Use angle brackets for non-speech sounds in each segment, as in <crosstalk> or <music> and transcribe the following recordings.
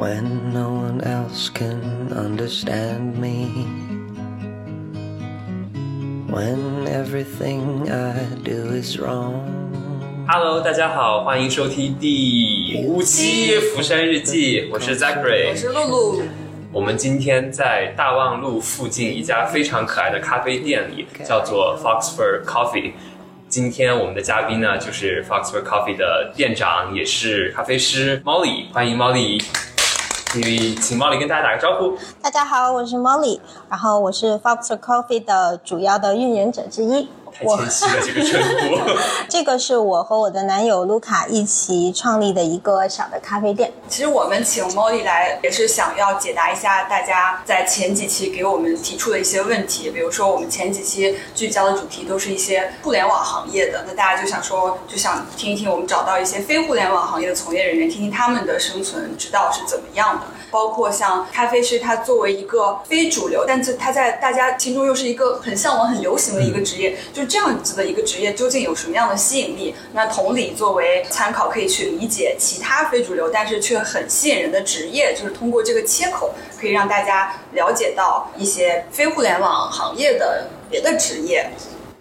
when no one else can understand me. When everything I do is wrong. Hello，大家好，欢迎收听第五期《浮山日记》，我是 Zachary，我是露露。我们今天在大望路附近一家非常可爱的咖啡店里，叫做 Foxford Coffee。今天我们的嘉宾呢，就是 Foxford Coffee 的店长，也是咖啡师 Molly。欢迎 Molly，请请 Molly 跟大家打个招呼。大家好，我是 Molly，然后我是 Fox Coffee 的主要的运营者之一。太谦虚了，这个称呼。<laughs> 这个是我和我的男友卢卡一起创立的一个小的咖啡店。其实我们请 Molly 来，也是想要解答一下大家在前几期给我们提出的一些问题。比如说，我们前几期聚焦的主题都是一些互联网行业的，那大家就想说，就想听一听我们找到一些非互联网行业的从业人员，听听他们的生存之道是怎么样的。包括像咖啡师，他作为一个非主流，但是他在大家心中又是一个很向往、很流行的一个职业，就是这样子的一个职业，究竟有什么样的吸引力？那同理，作为参考，可以去理解其他非主流但是却很吸引人的职业，就是通过这个切口，可以让大家了解到一些非互联网行业的别的职业。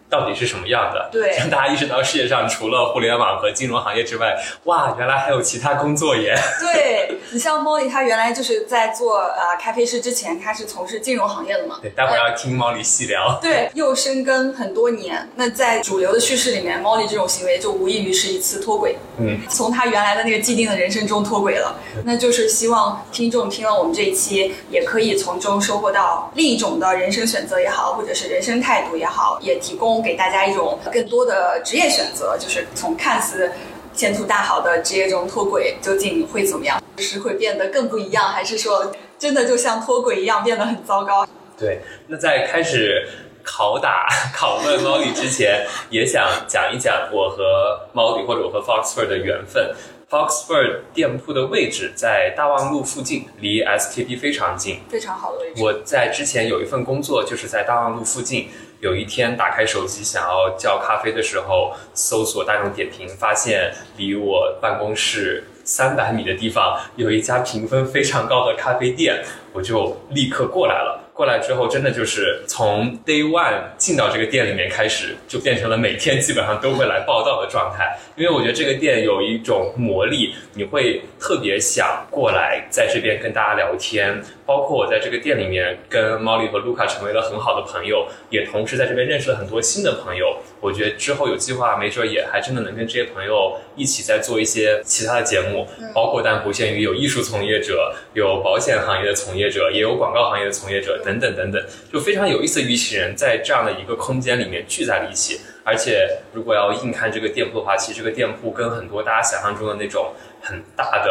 到底是什么样的？对，让大家意识到世界上除了互联网和金融行业之外，哇，原来还有其他工作耶！对你像 Molly，她原来就是在做呃咖啡师之前，她是从事金融行业的嘛？对，待会儿要听 Molly 细聊。对，又深耕很多年。那在主流的叙事里面，Molly 这种行为就无异于是一次脱轨。嗯，从她原来的那个既定的人生中脱轨了。那就是希望听众听了我们这一期，也可以从中收获到另一种的人生选择也好，或者是人生态度也好，也提供。给大家一种更多的职业选择，就是从看似前途大好的职业中脱轨，究竟会怎么样？是会变得更不一样，还是说真的就像脱轨一样变得很糟糕？对，那在开始拷打、<laughs> 拷问 Molly 之前，也想讲一讲我和 Molly 或者我和 Foxford 的缘分。Foxford 店铺的位置在大望路附近，离 SKP 非常近，非常好的位置。我在之前有一份工作就是在大望路附近。有一天打开手机想要叫咖啡的时候，搜索大众点评，发现离我办公室三百米的地方有一家评分非常高的咖啡店，我就立刻过来了。过来之后，真的就是从 day one 进到这个店里面开始，就变成了每天基本上都会来报道的状态。因为我觉得这个店有一种魔力，你会特别想过来在这边跟大家聊天。包括我在这个店里面跟 Molly 和卢卡成为了很好的朋友，也同时在这边认识了很多新的朋友。我觉得之后有计划，没准也还真的能跟这些朋友一起再做一些其他的节目，包括但不限于有艺术从业者、有保险行业的从业者，也有广告行业的从业者等等等等，就非常有意思的一群人在这样的一个空间里面聚在了一起。而且如果要硬看这个店铺的话，其实这个店铺跟很多大家想象中的那种很大的。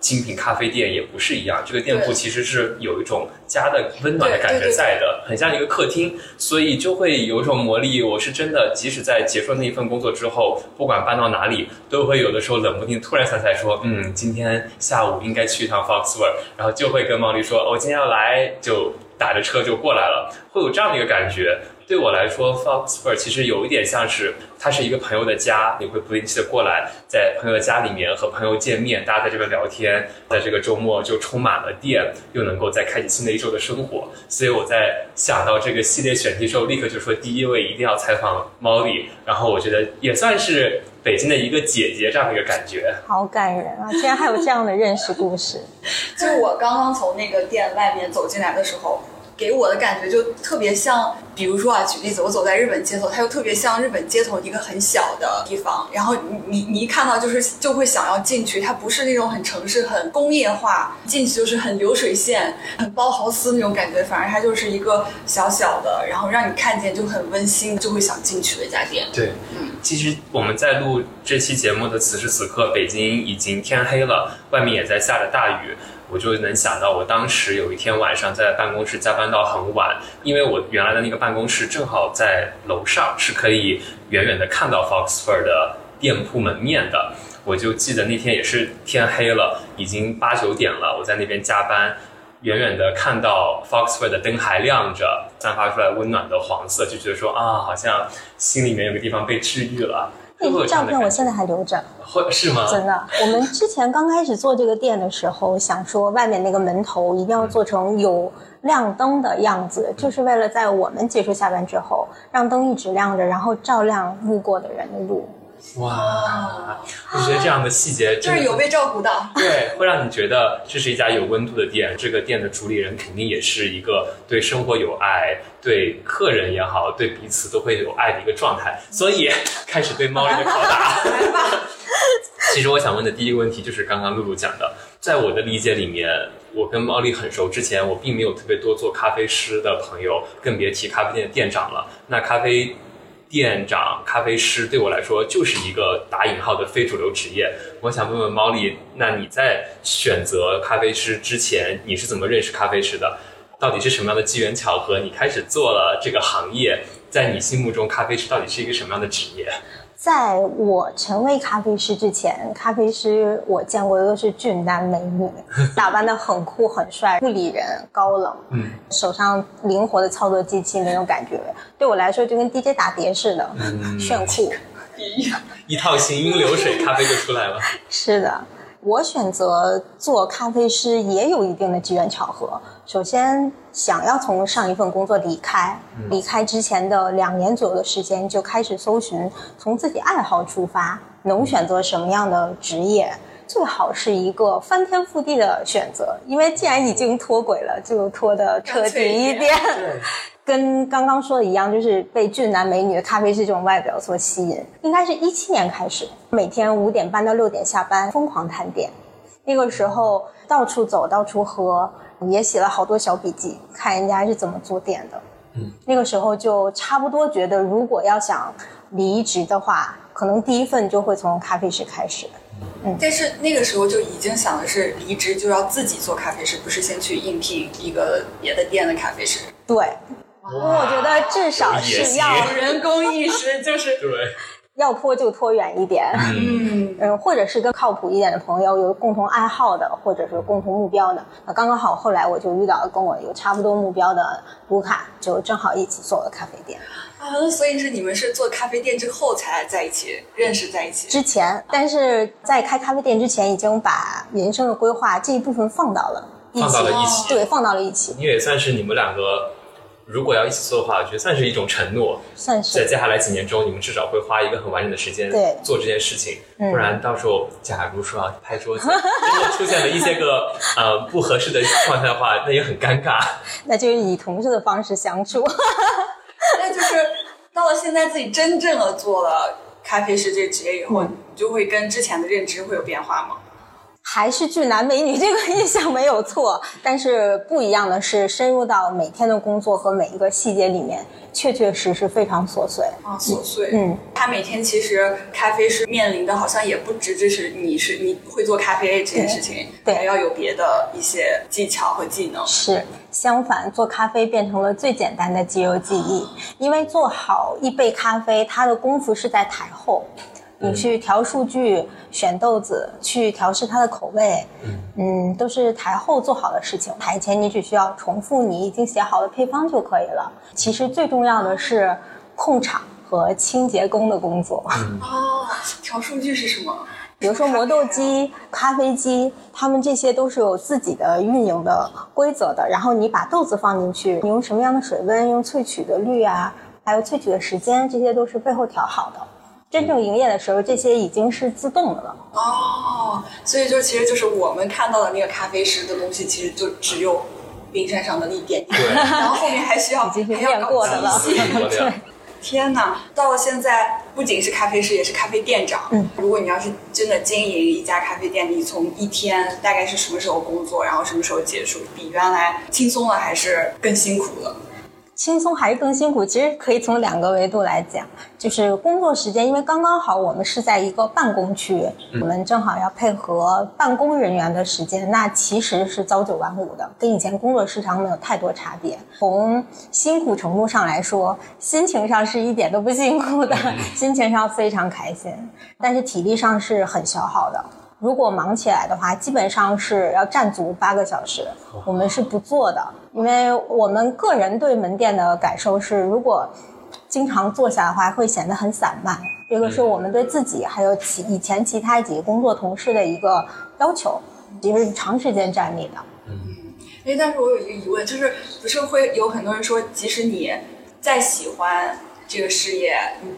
精品咖啡店也不是一样，这个店铺其实是有一种家的温暖的感觉在的，很像一个客厅，所以就会有一种魔力。我是真的，即使在结束那一份工作之后，不管搬到哪里，都会有的时候冷不丁突然想起来说，嗯，今天下午应该去一趟 Foxwell，然后就会跟毛利说，我今天要来，就打着车就过来了，会有这样的一个感觉。对我来说，Foxford 其实有一点像是，它是一个朋友的家，你会不定期的过来，在朋友的家里面和朋友见面，大家在这边聊天，在这个周末就充满了电，又能够再开启新的一周的生活。所以我在想到这个系列选题之后，立刻就说第一位一定要采访 Molly，然后我觉得也算是北京的一个姐姐这样的一个感觉。好感人啊！竟然还有这样的认识故事。<laughs> 就我刚刚从那个店外面走进来的时候。给我的感觉就特别像，比如说啊，举例子，我走在日本街头，它又特别像日本街头一个很小的地方，然后你你你一看到就是就会想要进去，它不是那种很城市、很工业化，进去就是很流水线、很包豪斯那种感觉，反而它就是一个小小的，然后让你看见就很温馨，就会想进去的一家店。对，嗯，其实我们在录这期节目的此时此刻，北京已经天黑了，外面也在下着大雨。我就能想到，我当时有一天晚上在办公室加班到很晚，因为我原来的那个办公室正好在楼上，是可以远远的看到 Foxford 的店铺门面的。我就记得那天也是天黑了，已经八九点了，我在那边加班，远远的看到 Foxford 的灯还亮着，散发出来温暖的黄色，就觉得说啊，好像心里面有个地方被治愈了。那照这样的感觉片我现在还留着，<laughs> 会是吗？真的。我们之前刚开始做这个店的时候，想说外面那个门头一定要做成有亮灯的样子，就是为了在我们结束下班之后，让灯一直亮着，然后照亮路过的人的路。哇，我觉得这样的细节真的就是有被照顾到。对，会让你觉得这是一家有温度的店。这个店的主理人肯定也是一个对生活有爱，对客人也好，对彼此都会有爱的一个状态。所以开始对猫里的拷打。<laughs> 来吧，其实我想问的第一个问题就是刚刚露露讲的，在我的理解里面，我跟猫丽很熟之前，我并没有特别多做咖啡师的朋友，更别提咖啡店的店长了。那咖啡店长、咖啡师对我来说就是一个打引号的非主流职业。我想问问猫丽，那你在选择咖啡师之前，你是怎么认识咖啡师的？到底是什么样的机缘巧合，你开始做了这个行业？在你心目中，咖啡师到底是一个什么样的职业？在我成为咖啡师之前，咖啡师我见过的都是俊男美女，<laughs> 打扮的很酷很帅，不理人，高冷，嗯，手上灵活的操作机器那种感觉，对我来说就跟 DJ 打碟似的，嗯炫酷。<laughs> 一套行云流水，咖啡就出来了。<laughs> 是的，我选择做咖啡师也有一定的机缘巧合。首先，想要从上一份工作离开，离开之前的两年左右的时间，就开始搜寻，从自己爱好出发，能选择什么样的职业。最好是一个翻天覆地的选择，因为既然已经脱轨了，就脱的彻底一点。跟刚刚说的一样，就是被俊男美女的咖啡师这种外表所吸引。应该是一七年开始，每天五点半到六点下班，疯狂探店。那个时候到处走，到处喝，也写了好多小笔记，看人家是怎么做店的。嗯，那个时候就差不多觉得，如果要想离职的话，可能第一份就会从咖啡师开始。嗯但是那个时候就已经想的是离职就要自己做咖啡师，不是先去应聘一个别的店的咖啡师。对，我觉得至少是要人工意识 <laughs> 就是，对，要拖就拖远一点。嗯，嗯，或者是跟靠谱一点的朋友，有共同爱好的，或者是共同目标的。那刚刚好，后来我就遇到了跟我有差不多目标的卢卡，就正好一起做了咖啡店。啊，那所以是你们是做咖啡店之后才在一起认识在一起。之前，但是在开咖啡店之前，已经把人生的规划这一部分放到了一起，放到了一起对，放到了一起，你也算是你们两个，如果要一起做的话，我觉得算是一种承诺。算是在接下来几年中，你们至少会花一个很完整的时间对做这件事情，嗯不然到时候假如说啊拍桌子，<laughs> 如果出现了一些个呃不合适的状态的话，那也很尴尬。<laughs> 那就是以同事的方式相处。<laughs> 那就是到了现在自己真正的做了咖啡师这个职业以后，嗯你就会跟之前的认知会有变化吗？还是俊男美女这个 <laughs> 印象没有错，但是不一样的是，深入到每天的工作和每一个细节里面，确确实实非常琐碎。啊，琐碎。嗯，他每天其实咖啡师面临的好像也不只只是你是你会做咖啡这件事情，对还要有别的一些技巧和技能。是，相反，做咖啡变成了最简单的肌肉记忆。因为做好一杯咖啡，它的功夫是在台后，你去调数据、选豆子、去调试它的口味，嗯，都是台后做好的事情。台前你只需要重复你已经写好的配方就可以了。其实最重要的是控场和清洁工的工作。哦，<laughs> 调数据是什么？比如说磨豆机、咖啡机，他们这些都是有自己的运营的规则的。然后你把豆子放进去，你用什么样的水温，用萃取的率啊，还有萃取的时间，这些都是背后调好的。真正营业的时候，这些已经是自动的了。哦，所以就其实就是我们看到的那个咖啡师的东西，其实就只有冰山上的那一点点，对 <laughs> 然后后面还需要已经是还要搞练过的了机械我的天哪！到了现在，不仅是咖啡师，也是咖啡店长。嗯，如果你要是真的经营一家咖啡店，你从一天大概是什么时候工作，然后什么时候结束，比原来轻松了还是更辛苦了？轻松还是更辛苦？其实可以从两个维度来讲，就是工作时间，因为刚刚好我们是在一个办公区，我们正好要配合办公人员的时间，那其实是朝九晚五的，跟以前工作时长没有太多差别。从辛苦程度上来说，心情上是一点都不辛苦的，<laughs> 心情上非常开心，但是体力上是很消耗的。如果忙起来的话，基本上是要站足八个小时，我们是不做的，因为我们个人对门店的感受是，如果经常坐下的话，会显得很散漫，这个是我们对自己还有其以前其他几个工作同事的一个要求，也是长时间站立的。嗯哎，但是我有一个疑问，就是不是会有很多人说，即使你再喜欢这个事业，你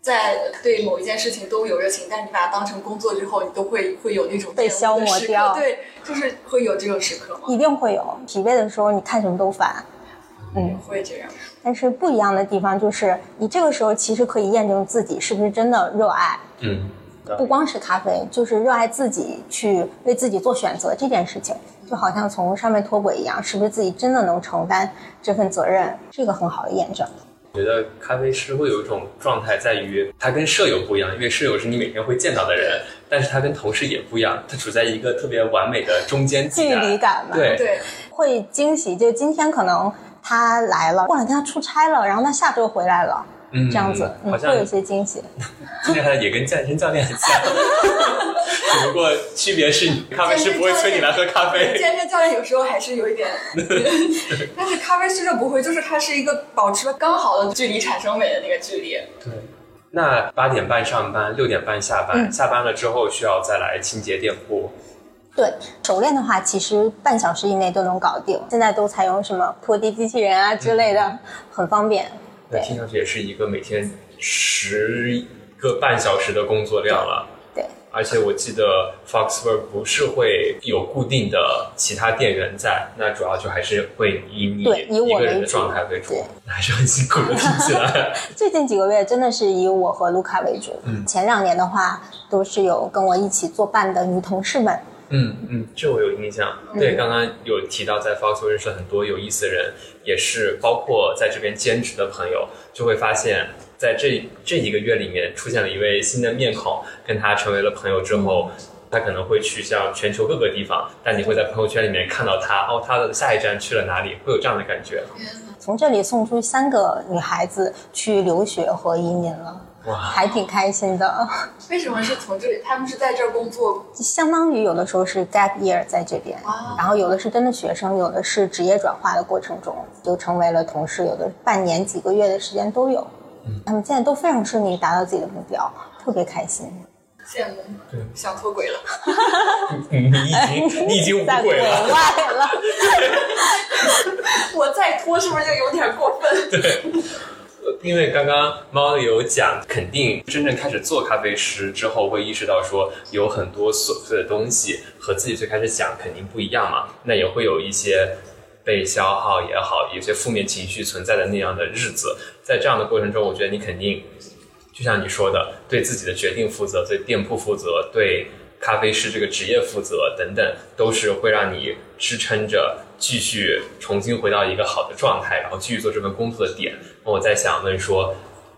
在对某一件事情都有热情，但是你把它当成工作之后，你都会会有那种被消磨掉对，就是会有这种时刻吗？一定会有疲惫的时候，你看什么都烦。嗯，会这样。但是不一样的地方就是，你这个时候其实可以验证自己是不是真的热爱。嗯，不光是咖啡，就是热爱自己去为自己做选择这件事情。就好像从上面脱轨一样，是不是自己真的能承担这份责任？是一个很好的验证。我觉得咖啡师会有一种状态，在于他跟舍友不一样，因为舍友是你每天会见到的人，但是他跟同事也不一样，他处在一个特别完美的中间距离感嘛。对对，会惊喜。就今天可能他来了，过两天他出差了，然后他下周回来了，嗯，这样子好像会有一些惊喜。<laughs> 今天也跟健身教练很像。<laughs> 只不过区别是，咖啡师不会催你来喝咖啡。<laughs> 健身教练有时候还是有一点，但是咖啡师就不会，就是它是一个保持了刚好的距离产生美的那个距离。对，那八点半上班，六点半下班，下班了之后需要再来清洁店铺。对，熟练的话其实半小时以内都能搞定。现在都采用什么拖地机器人啊之类的，很方便。对，听上去也是一个每天十个半小时的工作量了。对而且我记得 Foxford 不是会有固定的其他店员在，那主要就还是会以你一个人的状态为主，那 <laughs> 还是很辛苦的听起来。<laughs> 最近几个月真的是以我和卢卡为主，嗯，前两年的话都是有跟我一起作伴的女同事们。嗯嗯，这我有印象。对，刚刚有提到在 Foxford 认识了很多有意思的人，也是包括在这边兼职的朋友，就会发现。在这这一个月里面，出现了一位新的面孔，跟他成为了朋友之后，他可能会去向全球各个地方，但你会在朋友圈里面看到他，哦，他的下一站去了哪里，会有这样的感觉。从这里送出三个女孩子去留学和移民了，哇，还挺开心的。为什么是从这里？他们是在这儿工作，相当于有的时候是 gap year 在这边，然后有的是真的学生，有的是职业转化的过程中就成为了同事，有的半年几个月的时间都有。他们现在都非常顺利达到自己的目标，特别开心。羡慕，想脱轨了。<laughs> 你已经，你已经无轨了。<laughs> 了。我再脱是不是就有点过分？对，因为刚刚猫有讲，肯定真正开始做咖啡师之后，会意识到说有很多琐碎的东西和自己最开始想肯定不一样嘛。那也会有一些。被消耗也好，有些负面情绪存在的那样的日子，在这样的过程中，我觉得你肯定，就像你说的，对自己的决定负责，对店铺负责，对咖啡师这个职业负责等等，都是会让你支撑着继续重新回到一个好的状态，然后继续做这份工作的点。我在想问说，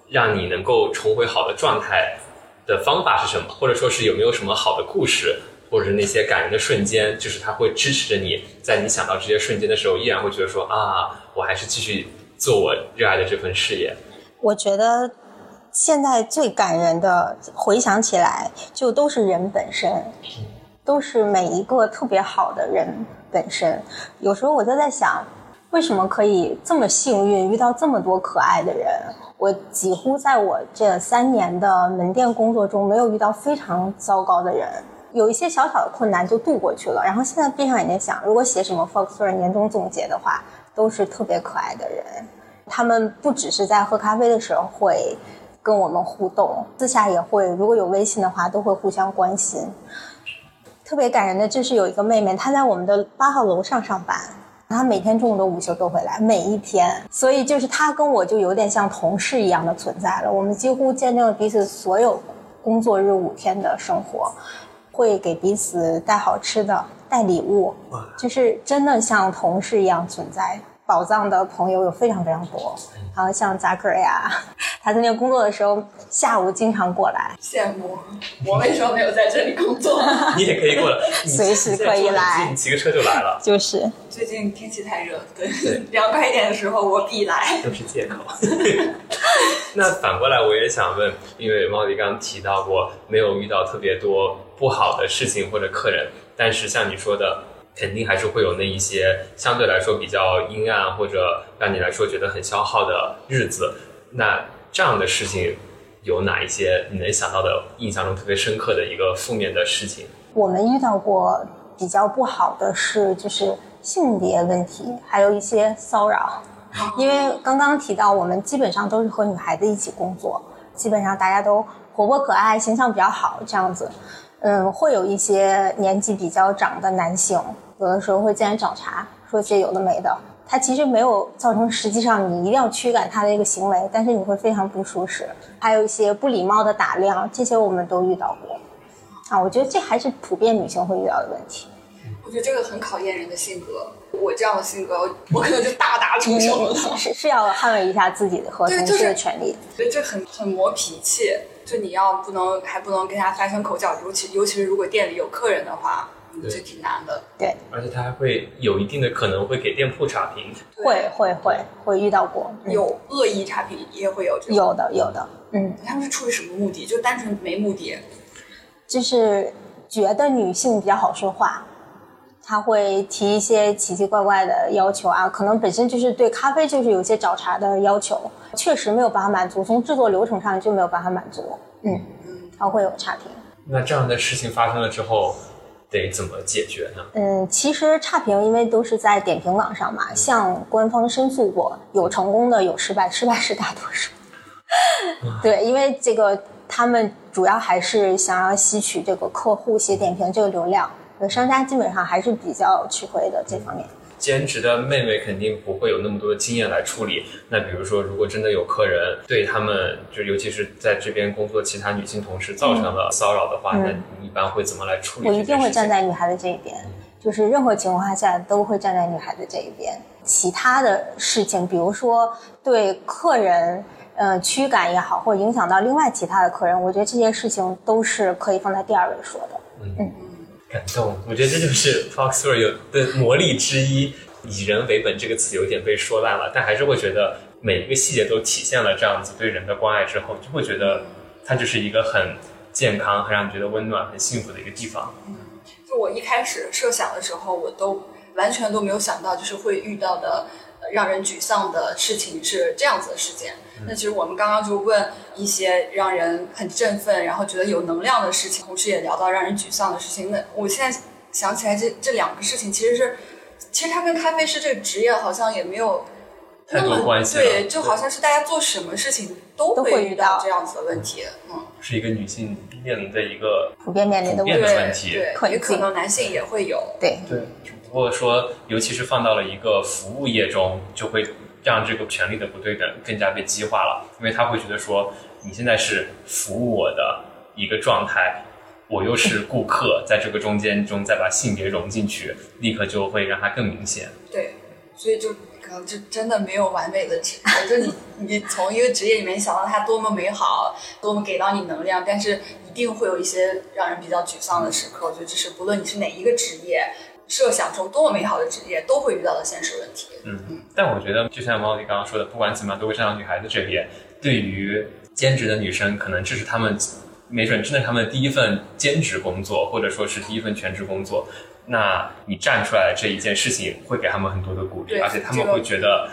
让你能够重回好的状态的方法是什么？或者说是有没有什么好的故事？或者是那些感人的瞬间，就是他会支持着你，在你想到这些瞬间的时候，依然会觉得说啊，我还是继续做我热爱的这份事业。我觉得现在最感人的，回想起来就都是人本身，都是每一个特别好的人本身。有时候我就在想，为什么可以这么幸运遇到这么多可爱的人？我几乎在我这三年的门店工作中，没有遇到非常糟糕的人。有一些小小的困难就度过去了，然后现在闭上眼睛想，如果写什么 Foxer 年终总结的话，都是特别可爱的人。他们不只是在喝咖啡的时候会跟我们互动，私下也会，如果有微信的话，都会互相关心。特别感人的就是有一个妹妹，她在我们的八号楼上上班，她每天中午的午休都会来，每一天。所以就是她跟我就有点像同事一样的存在了，我们几乎见证了彼此所有工作日五天的生活。会给彼此带好吃的、带礼物，就是真的像同事一样存在。宝藏的朋友有非常非常多，然后像扎克呀，<laughs> 他在那工作的时候，下午经常过来。羡慕，我为什么没有在这里工作？<laughs> 你也可以过来，<laughs> 随时可以来，你骑个车就来了。就是最近天气太热，对，凉快一点的时候我必来。都是借口。<laughs> 那反过来我也想问，因为猫迪刚刚提到过，没有遇到特别多不好的事情或者客人，但是像你说的。肯定还是会有那一些相对来说比较阴暗或者让你来说觉得很消耗的日子。那这样的事情有哪一些你能想到的、印象中特别深刻的一个负面的事情？我们遇到过比较不好的是，就是性别问题，还有一些骚扰。因为刚刚提到，我们基本上都是和女孩子一起工作，基本上大家都活泼可爱，形象比较好，这样子。嗯，会有一些年纪比较长的男性，有的时候会进来找茬，说些有的没的。他其实没有造成实际上你一定要驱赶他的一个行为，但是你会非常不舒适。还有一些不礼貌的打量，这些我们都遇到过。啊，我觉得这还是普遍女性会遇到的问题。我觉得这个很考验人的性格。我这样的性格，我可能就大打出手了。是是要捍卫一下自己的和同事的权利。所以这很很磨脾气，就你要不能还不能跟他发生口角，尤其尤其是如果店里有客人的话，这挺难的。对，而且他还会有一定的可能会给店铺差评。会会会会遇到过，有恶意差评也会有这种。有的有的，嗯，他们是出于什么目的？就单纯没目的，就是觉得女性比较好说话。他会提一些奇奇怪怪的要求啊，可能本身就是对咖啡就是有些找茬的要求，确实没有办法满足，从制作流程上就没有办法满足。嗯嗯，他会有差评。那这样的事情发生了之后，得怎么解决呢？嗯，其实差评因为都是在点评网上嘛，向官方申诉过，有成功的，有失败，失败是大多数。<laughs> 对，因为这个他们主要还是想要吸取这个客户写点评这个流量。商家基本上还是比较吃亏的这方面。兼职的妹妹肯定不会有那么多的经验来处理。那比如说，如果真的有客人对他们，就尤其是在这边工作其他女性同事造成了骚扰的话，那你一般会怎么来处理？我一定会站在女孩子这一边，就是任何情况下都会站在女孩子这一边。其他的事情，比如说对客人呃驱赶也好，或者影响到另外其他的客人，我觉得这些事情都是可以放在第二位说的。嗯。感动，我觉得这就是 Talk Story 的魔力之一。以人为本这个词有点被说烂了，但还是会觉得每一个细节都体现了这样子对人的关爱之后，就会觉得它就是一个很健康、很让你觉得温暖、很幸福的一个地方。就我一开始设想的时候，我都完全都没有想到，就是会遇到的让人沮丧的事情是这样子的事件。那其实我们刚刚就问一些让人很振奋，然后觉得有能量的事情，同时也聊到让人沮丧的事情。那我现在想起来，这这两个事情其实是，其实它跟咖啡师这个职业好像也没有太多关系。对，就好像是大家做什么事情都会遇到这样子的问题。嗯，是一个女性面临的一个普遍面临的问题，对，也可能男性也会有。对对，只不过说，尤其是放到了一个服务业中，就会。让这个权力的不对等更加被激化了，因为他会觉得说，你现在是服务我的一个状态，我又是顾客，在这个中间中再把性别融进去，立刻就会让它更明显。对，所以就可能就真的没有完美的职业，就你你从一个职业里面想到它多么美好，多么给到你能量，但是一定会有一些让人比较沮丧的时刻。我觉得这是不论你是哪一个职业。设想中多么美好的职业，都会遇到的现实问题。嗯嗯，但我觉得，就像毛里刚刚说的，不管怎么样，都会站到女孩子这边。对于兼职的女生，可能这是她们，没准真的她们第一份兼职工作，或者说是第一份全职工作。那你站出来这一件事情，会给他们很多的鼓励，而且他们会觉得。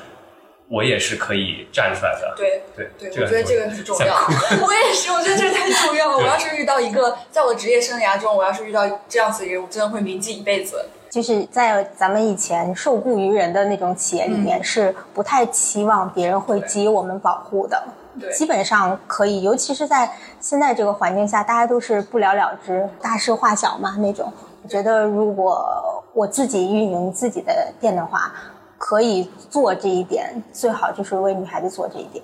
我也是可以站出来的。对对对，我觉得这个很重要。<laughs> 我也是，我觉得这太重要了。我要是遇到一个，在我职业生涯中，我要是遇到这样子的人，我真的会铭记一辈子。就是在咱们以前受雇于人的那种企业里面，是不太期望别人会给予我们保护的。对，基本上可以，尤其是在现在这个环境下，大家都是不了了之、大事化小嘛那种。我觉得，如果我自己运营自己的店的话。可以做这一点，最好就是为女孩子做这一点。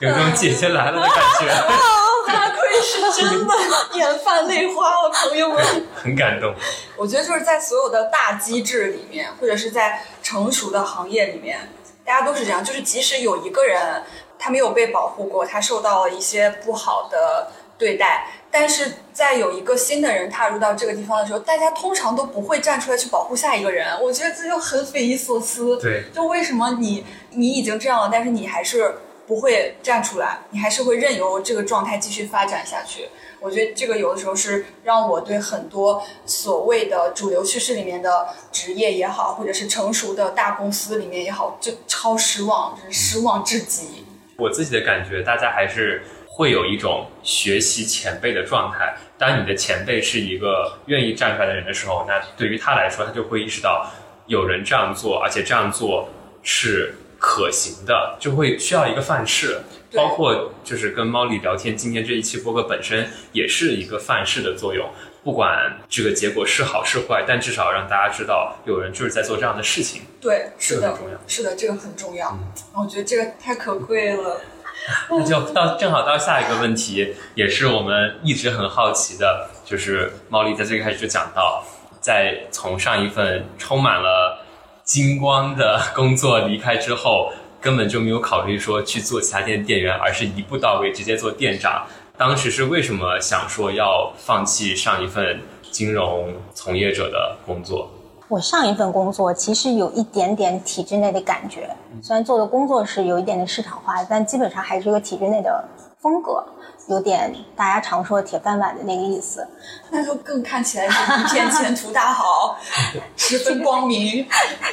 有种姐姐来了的感觉。<laughs> 大亏是真的，眼泛泪花了，朋友们。很感动。我觉得就是在所有的大机制里面，或者是在成熟的行业里面，大家都是这样。就是即使有一个人他没有被保护过，他受到了一些不好的对待。但是在有一个新的人踏入到这个地方的时候，大家通常都不会站出来去保护下一个人。我觉得这就很匪夷所思。对，就为什么你你已经这样了，但是你还是不会站出来，你还是会任由这个状态继续发展下去？我觉得这个有的时候是让我对很多所谓的主流趋势里面的职业也好，或者是成熟的大公司里面也好，就超失望，就是失望至极。我自己的感觉，大家还是。会有一种学习前辈的状态。当你的前辈是一个愿意站出来的人的时候，那对于他来说，他就会意识到有人这样做，而且这样做是可行的，就会需要一个范式。对包括就是跟猫里聊天，今天这一期播客本身也是一个范式的作用。不管这个结果是好是坏，但至少让大家知道有人就是在做这样的事情。对，是的这个很重要，是的，这个很重要。我觉得这个太可贵了。<laughs> 那就到正好到下一个问题，也是我们一直很好奇的，就是猫丽在最开始就讲到，在从上一份充满了金光的 <laughs> 工作离开之后，根本就没有考虑说去做其他店店员，而是一步到位直接做店长。当时是为什么想说要放弃上一份金融从业者的工作？我上一份工作其实有一点点体制内的感觉，虽然做的工作是有一点点市场化，但基本上还是一个体制内的风格，有点大家常说的铁饭碗的那个意思。那就更看起来是一片前途大好，<laughs> 十分光明。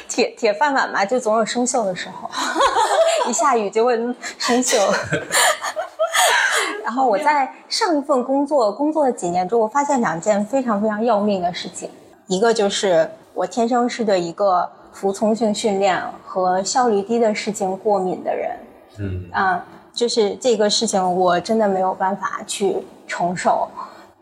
铁铁饭碗嘛，就总有生锈的时候，<laughs> 一下雨就会生锈。然后我在上一份工作工作了几年之后，我发现两件非常非常要命的事情，一个就是我天生是对一个服从性训练和效率低的事情过敏的人，嗯啊、就是这个事情我真的没有办法去承受。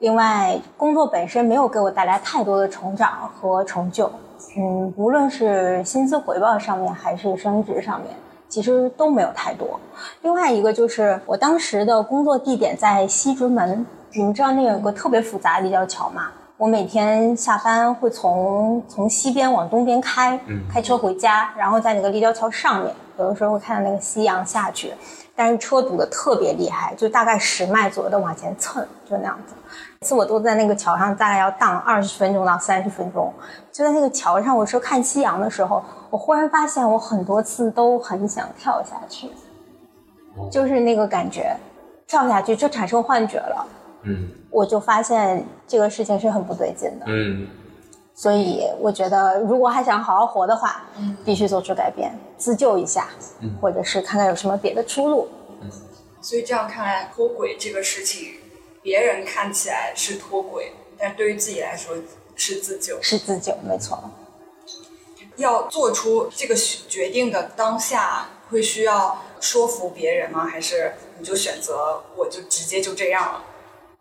另外，工作本身没有给我带来太多的成长和成就，嗯，无论是薪资回报上面还是升职上面，其实都没有太多。另外一个就是我当时的工作地点在西直门，你们知道那有个特别复杂的立交桥吗？我每天下班会从从西边往东边开，开车回家，然后在那个立交桥上面，有的时候会看到那个夕阳下去，但是车堵得特别厉害，就大概十迈左右的往前蹭，就那样子。每次我都在那个桥上，大概要荡二十分钟到三十分钟。就在那个桥上，我说看夕阳的时候，我忽然发现我很多次都很想跳下去，就是那个感觉，跳下去就产生幻觉了。嗯我就发现这个事情是很不对劲的，嗯所以我觉得如果还想好好活的话，必须做出改变，自救一下，嗯或者是看看有什么别的出路。嗯所以这样看来，脱轨这个事情，别人看起来是脱轨，但对于自己来说是自救。是自救，没错。要做出这个决定的当下，会需要说服别人吗？还是你就选择我就直接就这样了？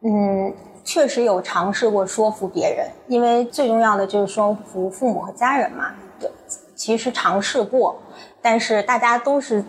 嗯，确实有尝试过说服别人，因为最重要的就是说服父母和家人嘛。对，其实尝试过，但是大家都是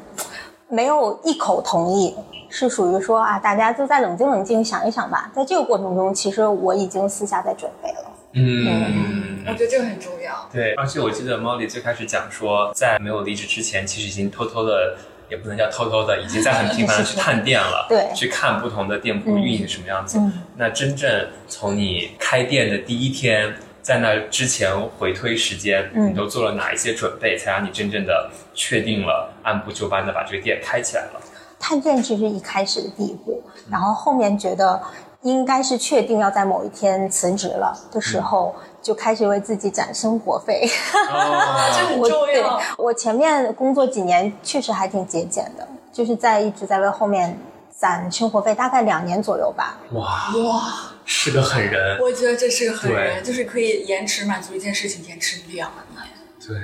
没有一口同意，是属于说啊，大家就再冷静冷静想一想吧。在这个过程中，其实我已经私下在准备了。嗯我觉得这个很重要。对，而且我记得 Molly 最开始讲说，在没有离职之前，其实已经偷偷的，也不能叫偷偷的，已经在很频繁的去探店了，<laughs> 对。去看不同的店铺运营什么样子。嗯。那真正从你开店的第一天，在那之前回推时间，嗯。你都做了哪一些准备，才让你真正的确定了按部就班的把这个店开起来了？探店只是一开始的第一步，然后后面觉得应该是确定要在某一天辞职了的时候，就开始为自己攒生活费。哦 <laughs> 这很重要。我前面工作几年确实还挺节俭的，就是在一直在为后面攒生活费，大概两年左右吧。哇，哇，是个狠人。我觉得这是个狠人，就是可以延迟满足一件事情，延迟两年。对，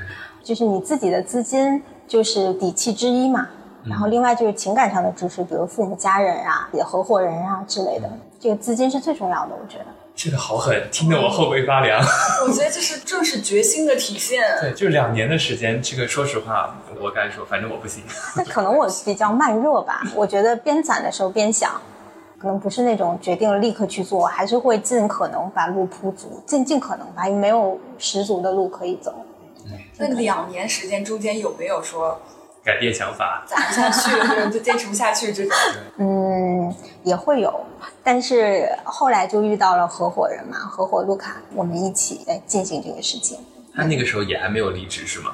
就是你自己的资金就是底气之一嘛。然后另外就是情感上的支持，比如父母、家人啊、你的合伙人啊之类的，这个资金是最重要的，我觉得。这个好狠，听得我后背发凉。我觉得这是正是决心的体现。<laughs> 对，就两年的时间，这个说实话，我敢说，反正我不行。那可能我比较慢热吧，我觉得边攒的时候边想，可能不是那种决定了立刻去做，还是会尽可能把路铺足，尽尽可能吧，因为没有十足的路可以走。那两年时间中间有没有说改变想法，攒不下去，或 <laughs> 者就坚持不下去这种？嗯，也会有，但是后来就遇到了合伙人嘛，合伙卢卡，我们一起来进行这个事情。他那个时候也还没有离职是吗？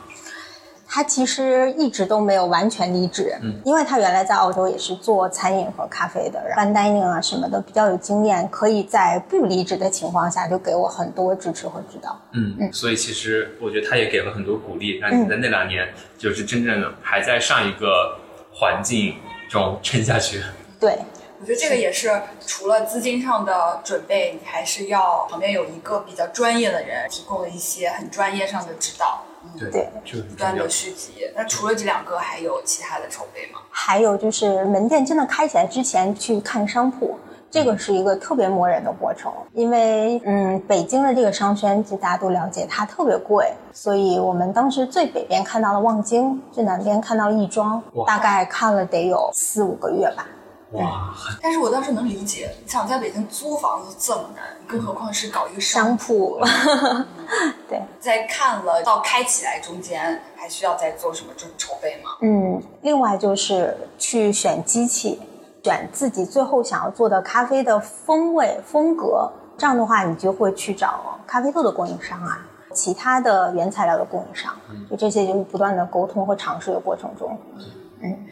他其实一直都没有完全离职，嗯因为他原来在澳洲也是做餐饮和咖啡的，办 dining 啊什么的比较有经验，可以在不离职的情况下就给我很多支持和指导。嗯嗯，所以其实我觉得他也给了很多鼓励，让你在那两年就是真正的还在上一个环境中撑下去。对，我觉得这个也是除了资金上的准备，你还是要旁边有一个比较专业的人提供了一些很专业上的指导，对对这个很不断的。续集。那除了这两个，还有其他的筹备吗？还有就是门店真的开起来之前去看商铺，这个是一个特别磨人的过程，因为嗯，北京的这个商圈，就大家都了解，它特别贵，所以我们当时最北边看到了望京，最南边看到了亦庄，大概看了得有四五个月吧。哇，但是我倒是能理解，你想在北京租房子这么难，更何况是搞一个商商铺，<laughs> 对，在看了到开起来中间，还需要再做什么准筹备吗？嗯，另外就是去选机器，选自己最后想要做的咖啡的风味风格。这样的话，你就会去找咖啡豆的供应商啊，其他的原材料的供应商，就这些就是不断的沟通和尝试的过程中，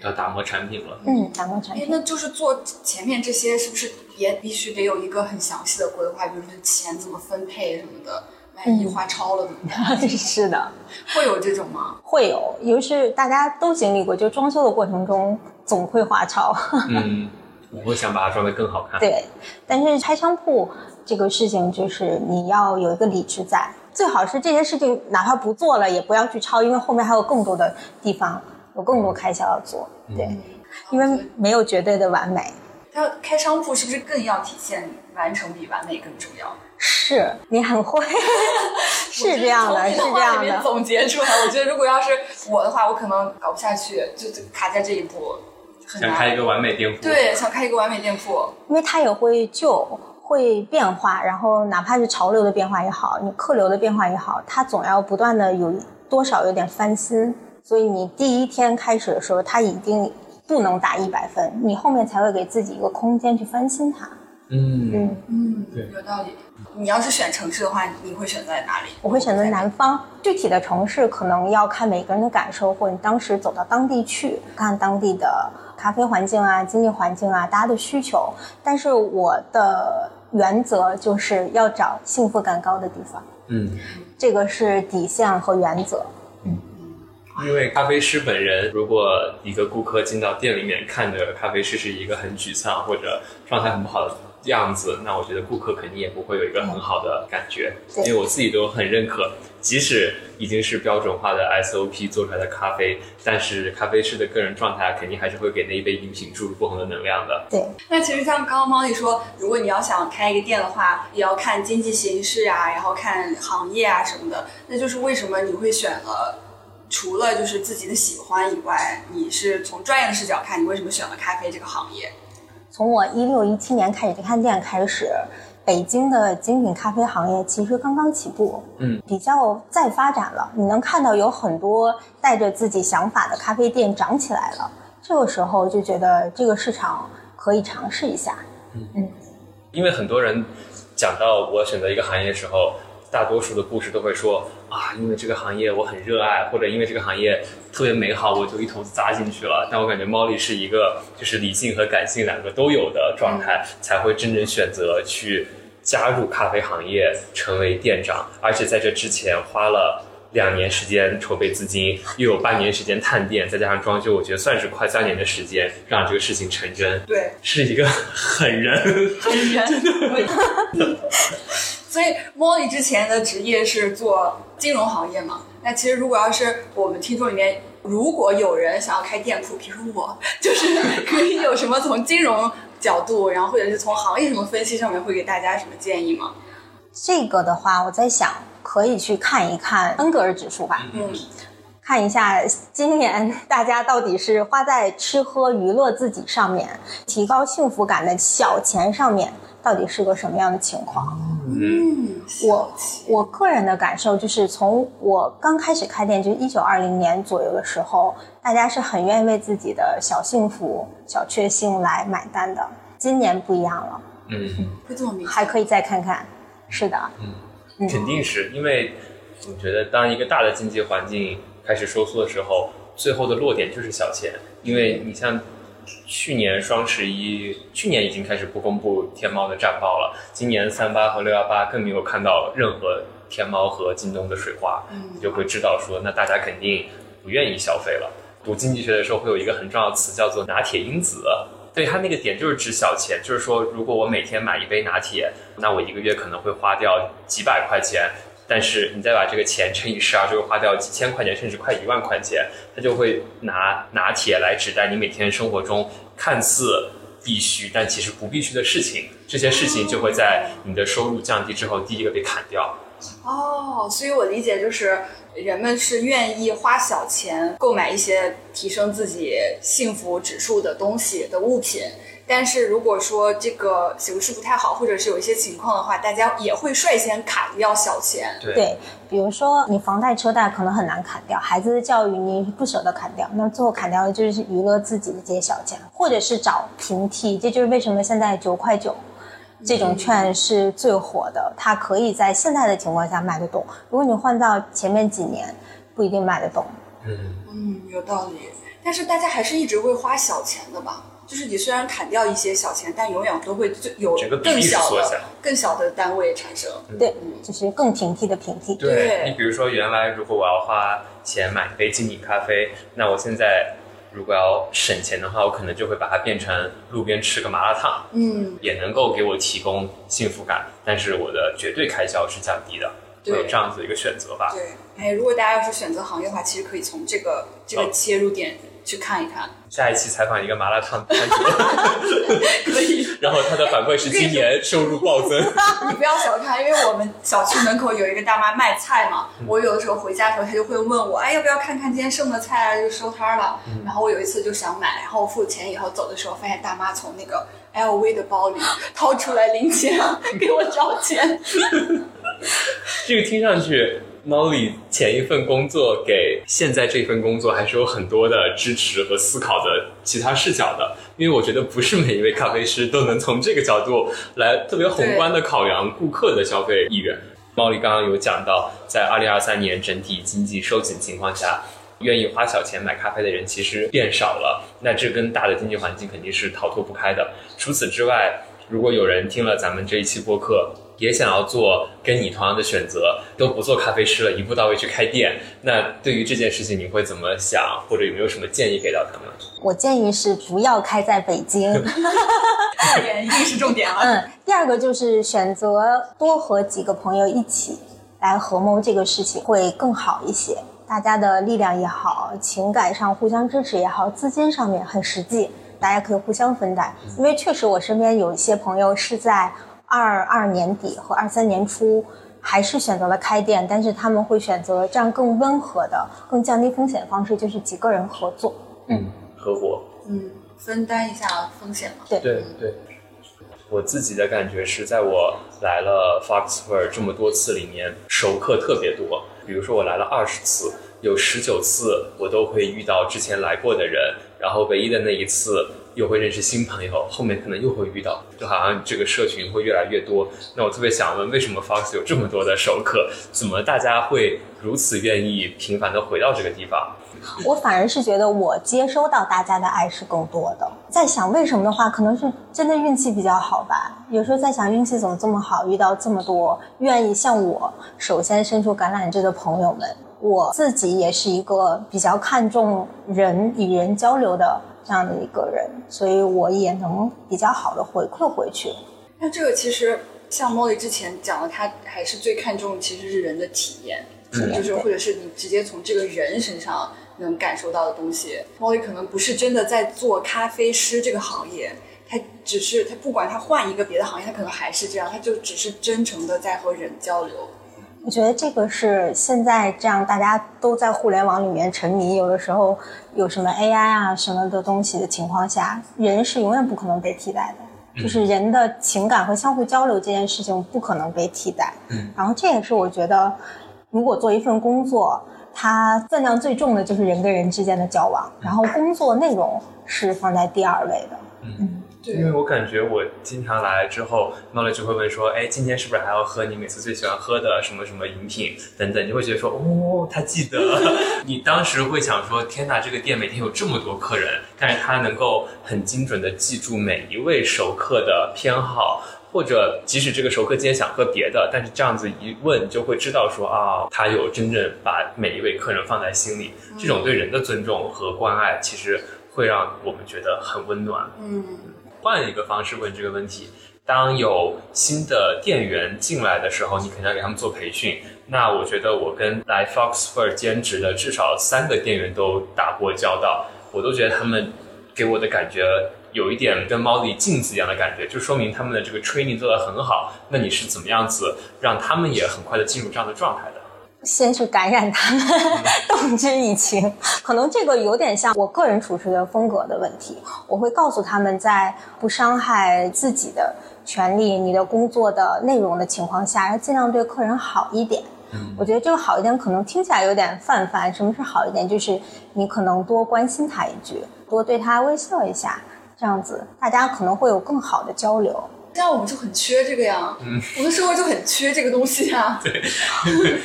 要打磨产品了。嗯，打磨产哎，品。那就是做前面这些，是不是也必须得有一个很详细的规划？比如说钱怎么分配什么的，万一花超了怎么办？<laughs> 是的，会有这种吗？会有，尤其是大家都经历过，就装修的过程中总会花超。<laughs> 嗯，我会想把它装得更好看。对，但是拆商铺这个事情，就是你要有一个理智在，最好是这些事情哪怕不做了，也不要去抄，因为后面还有更多的地方，有更多开销要做。对，因为没有绝对的完美。他开商铺是不是更要体现完成比完美更重要？是你很会，<laughs> 是这样的，是这样的。总结出来，我觉得如果要是 <laughs> 我的话，我可能搞不下去，就就卡在这一步，很难。想开一个完美店铺。对，想开一个完美店铺，因为它也会旧，会变化，然后哪怕是潮流的变化也好，你客流的变化也好，它总要不断的有多少有点翻新。所以你第一天开始的时候，它一定不能打一百分，你后面才会给自己一个空间去翻新它。嗯，嗯，嗯，对有道理。你要是选城市的话，你会选在哪里？我会选择南方，具体的城市可能要看每个人的感受，或者你当时走到当地去看当地的咖啡环境啊、经济环境啊、大家的需求。但是我的原则就是要找幸福感高的地方，嗯，这个是底线和原则。因为咖啡师本人，如果一个顾客进到店里面看着咖啡师是一个很沮丧或者状态很不好的样子，那我觉得顾客肯定也不会有一个很好的感觉。对因为我自己都很认可，即使已经是标准化的 SOP 做出来的咖啡，但是咖啡师的个人状态肯定还是会给那一杯饮品注入不同的能量的。对，那其实像刚刚猫里说，如果你要想开一个店的话，也要看经济形势啊，然后看行业啊什么的。那就是为什么你会选了，除了就是自己的喜欢以外，你是从专业的视角看，你为什么选了咖啡这个行业？从我一六一七年开始开店开始，北京的精品咖啡行业其实刚刚起步，嗯，比较在发展了。你能看到有很多带着自己想法的咖啡店长起来了，这个时候就觉得这个市场可以尝试一下。嗯嗯因为很多人讲到我选择一个行业的时候，大多数的故事都会说啊，因为这个行业我很热爱，或者因为这个行业特别美好，我就一头扎进去了。但我感觉猫力是一个就是理性和感性两个都有的状态，才会真正选择去加入咖啡行业，成为店长，而且在这之前花了。两年时间筹备资金，又有半年时间探店，再加上装修，我觉得算是快三年的时间，让这个事情成真。对，是一个狠人，狠人。<laughs> <laughs> 所以 Molly 之前的职业是做金融行业嘛？那其实如果要是我们听众里面，如果有人想要开店铺，比如我，就是可以有什么从金融角度，然后或者是从行业什么分析上面，会给大家什么建议吗？这个的话，我在想可以去看一看恩格尔指数吧。嗯，看一下今年大家到底是花在吃喝娱乐自己上面，提高幸福感的小钱上面，到底是个什么样的情况？嗯，我我个人的感受就是，从我刚开始开店，就是一九二零年左右的时候，大家是很愿意为自己的小幸福、小确幸来买单的。今年不一样了，嗯，会这么明显？还可以再看看。是的，肯定是因为我觉得，当一个大的经济环境开始收缩的时候，最后的落点就是小钱。因为你像去年双十一，去年已经开始不公布天猫的战报了，今年三八和六幺八更没有看到任何天猫和京东的水花，你就会知道说，那大家肯定不愿意消费了。读经济学的时候会有一个很重要的词叫做拿铁因子，对他那个点就是指小钱，就是说，如果我每天买一杯拿铁，那我一个月可能会花掉几百块钱。但是你再把这个钱乘以十二，就会花掉几千块钱，甚至快一万块钱。他就会拿拿铁来指代你每天生活中看似必须，但其实不必须的事情。这些事情就会在你的收入降低之后，第一个被砍掉。哦，所以我理解就是，人们是愿意花小钱购买一些提升自己幸福指数的东西的物品。但是如果说这个形势不太好，或者是有一些情况的话，大家也会率先砍掉小钱。对，比如说你房贷、车贷可能很难砍掉，孩子的教育你不舍得砍掉，那最后砍掉的就是娱乐自己的这些小钱，或者是找平替。这就是为什么现在九块九这种券是最火的，它可以在现在的情况下卖得动。如果你换到前面几年，不一定卖得动。嗯，嗯，有道理。但是大家还是一直会花小钱的吧？就是你虽然砍掉一些小钱，但永远都会最有整个比例更小的缩小、更小的单位产生。对，就是更平替的平替。对你比如说，原来如果我要花钱买一杯精品咖啡，那我现在如果要省钱的话，我可能就会把它变成路边吃个麻辣烫，嗯，也能够给我提供幸福感，但是我的绝对开销是降低的，会对有这样子的一个选择吧。对。哎，如果大家要是选择行业的话，其实可以从这个这个哦切入点去看一看。下一期采访一个麻辣烫摊主，<laughs> 可以，然后他的反馈是今年收入暴增。<laughs> 你不要小看，因为我们小区门口有一个大妈卖菜嘛，我有的时候回家的时候，她就会问我，哎，要不要看看今天剩的菜啊？就收摊儿了。然后我有一次就想买，然后我付钱以后走的时候，发现大妈从那个 LV 的包里掏出来零钱给我找钱。<laughs> 这个听上去，Molly 前一份工作给现在这份工作还是有很多的支持和思考的其他视角的，因为我觉得不是每一位咖啡师都能从这个角度来特别宏观的考量顾客的消费意愿。Molly 刚刚有讲到，在二零二三年整体经济收紧情况下，愿意花小钱买咖啡的人其实变少了，那这跟大的经济环境肯定是逃脱不开的。除此之外，如果有人听了咱们这一期播客，也想要做跟你同样的选择，都不做咖啡师了，一步到位去开店，那对于这件事情你会怎么想，或者有没有什么建议给到他们？我建议是不要开在北京。<laughs> 这点一定是重点了。嗯，第二个就是选择多和几个朋友一起来合谋这个事情会更好一些。大家的力量也好，情感上互相支持也好，资金上面很实际，大家可以互相分担。因为确实我身边有一些朋友是在二二年底和二三年初。还是选择了开店，但是他们会选择这样更温和的、更降低风险的方式，就是几个人合作。嗯，合伙。嗯，分担一下风险嘛。对对，我自己的感觉是在我来了 Foxford 这么多次里面，熟客特别多。比如说我来了二十次，有十九次我都会遇到之前来过的人，然后唯一的那一次又会认识新朋友，后面可能又会遇到，就好像这个社群会越来越多。那我特别想问，为什么 Fox 有这么多的熟客？怎么大家会如此愿意频繁的回到这个地方？我反而是觉得我接收到大家的爱是够多的。在想为什么的话，可能是真的运气比较好吧。有时候在想运气怎么这么好，遇到这么多愿意向我首先伸出橄榄枝的朋友们。我自己也是一个比较看重人与人交流的这样的一个人，所以我也能比较好的回馈回去。那这个其实像 Molly 之前讲的，他还是最看重其实是人的体验，就是或者是你直接从这个人身上能感受到的东西。Molly 可能不是真的在做咖啡师这个行业，他只是他不管他换一个别的行业，他可能还是这样，他就只是真诚的在和人交流。我觉得这个是现在这样，大家都在互联网里面沉迷，有的时候有什么 AI 啊什么的东西的情况下，人是永远不可能被替代的。就是人的情感和相互交流这件事情不可能被替代。嗯，然后这也是我觉得，如果做一份工作，它分量最重的就是人跟人之间的交往，然后工作内容是放在第二位的。因为我感觉我经常来之后，Molly 就会问说：“哎，今天是不是还要喝你每次最喜欢喝的什么什么饮品等等？”你会觉得说：“哦，他记得。<laughs> ”你当时会想说：“天哪，这个店每天有这么多客人，但是他能够很精准的记住每一位熟客的偏好。”或者，即使这个熟客今天想喝别的，但是这样子一问，你就会知道说啊，他有真正把每一位客人放在心里。这种对人的尊重和关爱，其实会让我们觉得很温暖。嗯，换一个方式问这个问题。当有新的店员进来的时候，你肯定要给他们做培训。那我觉得我跟来 Foxford 兼职的至少三个店员都打过交道，我都觉得他们给我的感觉有一点跟猫里镜子一样的感觉，就说明他们的这个 training 做得很好。那你是怎么样子让他们也很快的进入这样的状态的？先去感染他们，<laughs> 动之以情。可能这个有点像我个人处事的风格的问题。我会告诉他们，在不伤害自己的权利、你的工作的内容的情况下，要尽量对客人好一点。我觉得这个好一点可能听起来有点泛泛。什么是好一点？就是你可能多关心他一句，多对他微笑一下，这样子大家可能会有更好的交流。像我们就很缺这个呀，嗯我们生活就很缺这个东西呀。对，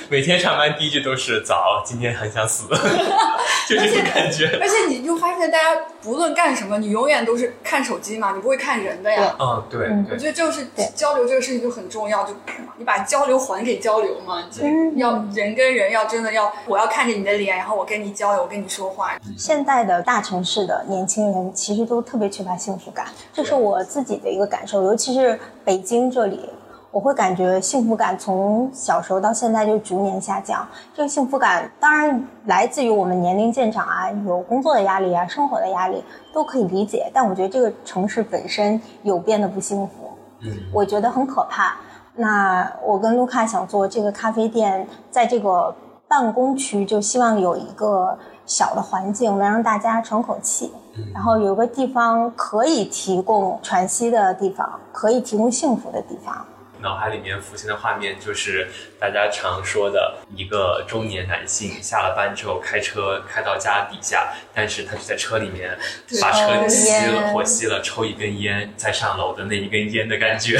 每天上班第一句都是早，今天很想死，<laughs> 就这种感觉。而且你就发现，大家不论干什么，你永远都是看手机嘛，你不会看人的呀。嗯，对。我觉得就是交流这个事情就很重要，就你把交流还给交流嘛，就要人跟人要真的要，我要看着你的脸，然后我跟你交流，我跟你说话。现在的大城市的年轻人其实都特别缺乏幸福感，这是我自己的一个感受，尤其是。是北京这里，我会感觉幸福感从小时候到现在就逐年下降。这个幸福感当然来自于我们年龄渐长啊，有工作的压力啊，生活的压力都可以理解。但我觉得这个城市本身有变得不幸福，嗯，我觉得很可怕。那我跟卢卡想做这个咖啡店，在这个办公区，就希望有一个小的环境，能让大家喘口气。然后有个地方可以提供喘息的地方，可以提供幸福的地方。脑海里面浮现的画面就是大家常说的一个中年男性下了班之后开车开到家底下，但是他就在车里面把车熄了，火熄了，抽一根烟，再上楼的那一根烟的感觉。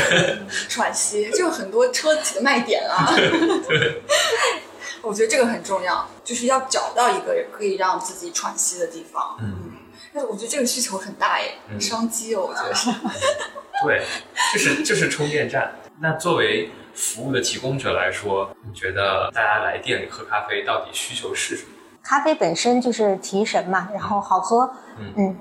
喘息，就很多车企的卖点啊。<laughs> <laughs> <laughs> 对，我觉得这个很重要，就是要找到一个可以让自己喘息的地方。嗯。但是我觉得这个需求很大耶，商机哦，我觉得是。对，就是就是充电站。那作为服务的提供者来说，你觉得大家来店里喝咖啡到底需求是什么？咖啡本身就是提神嘛，然后好喝，嗯，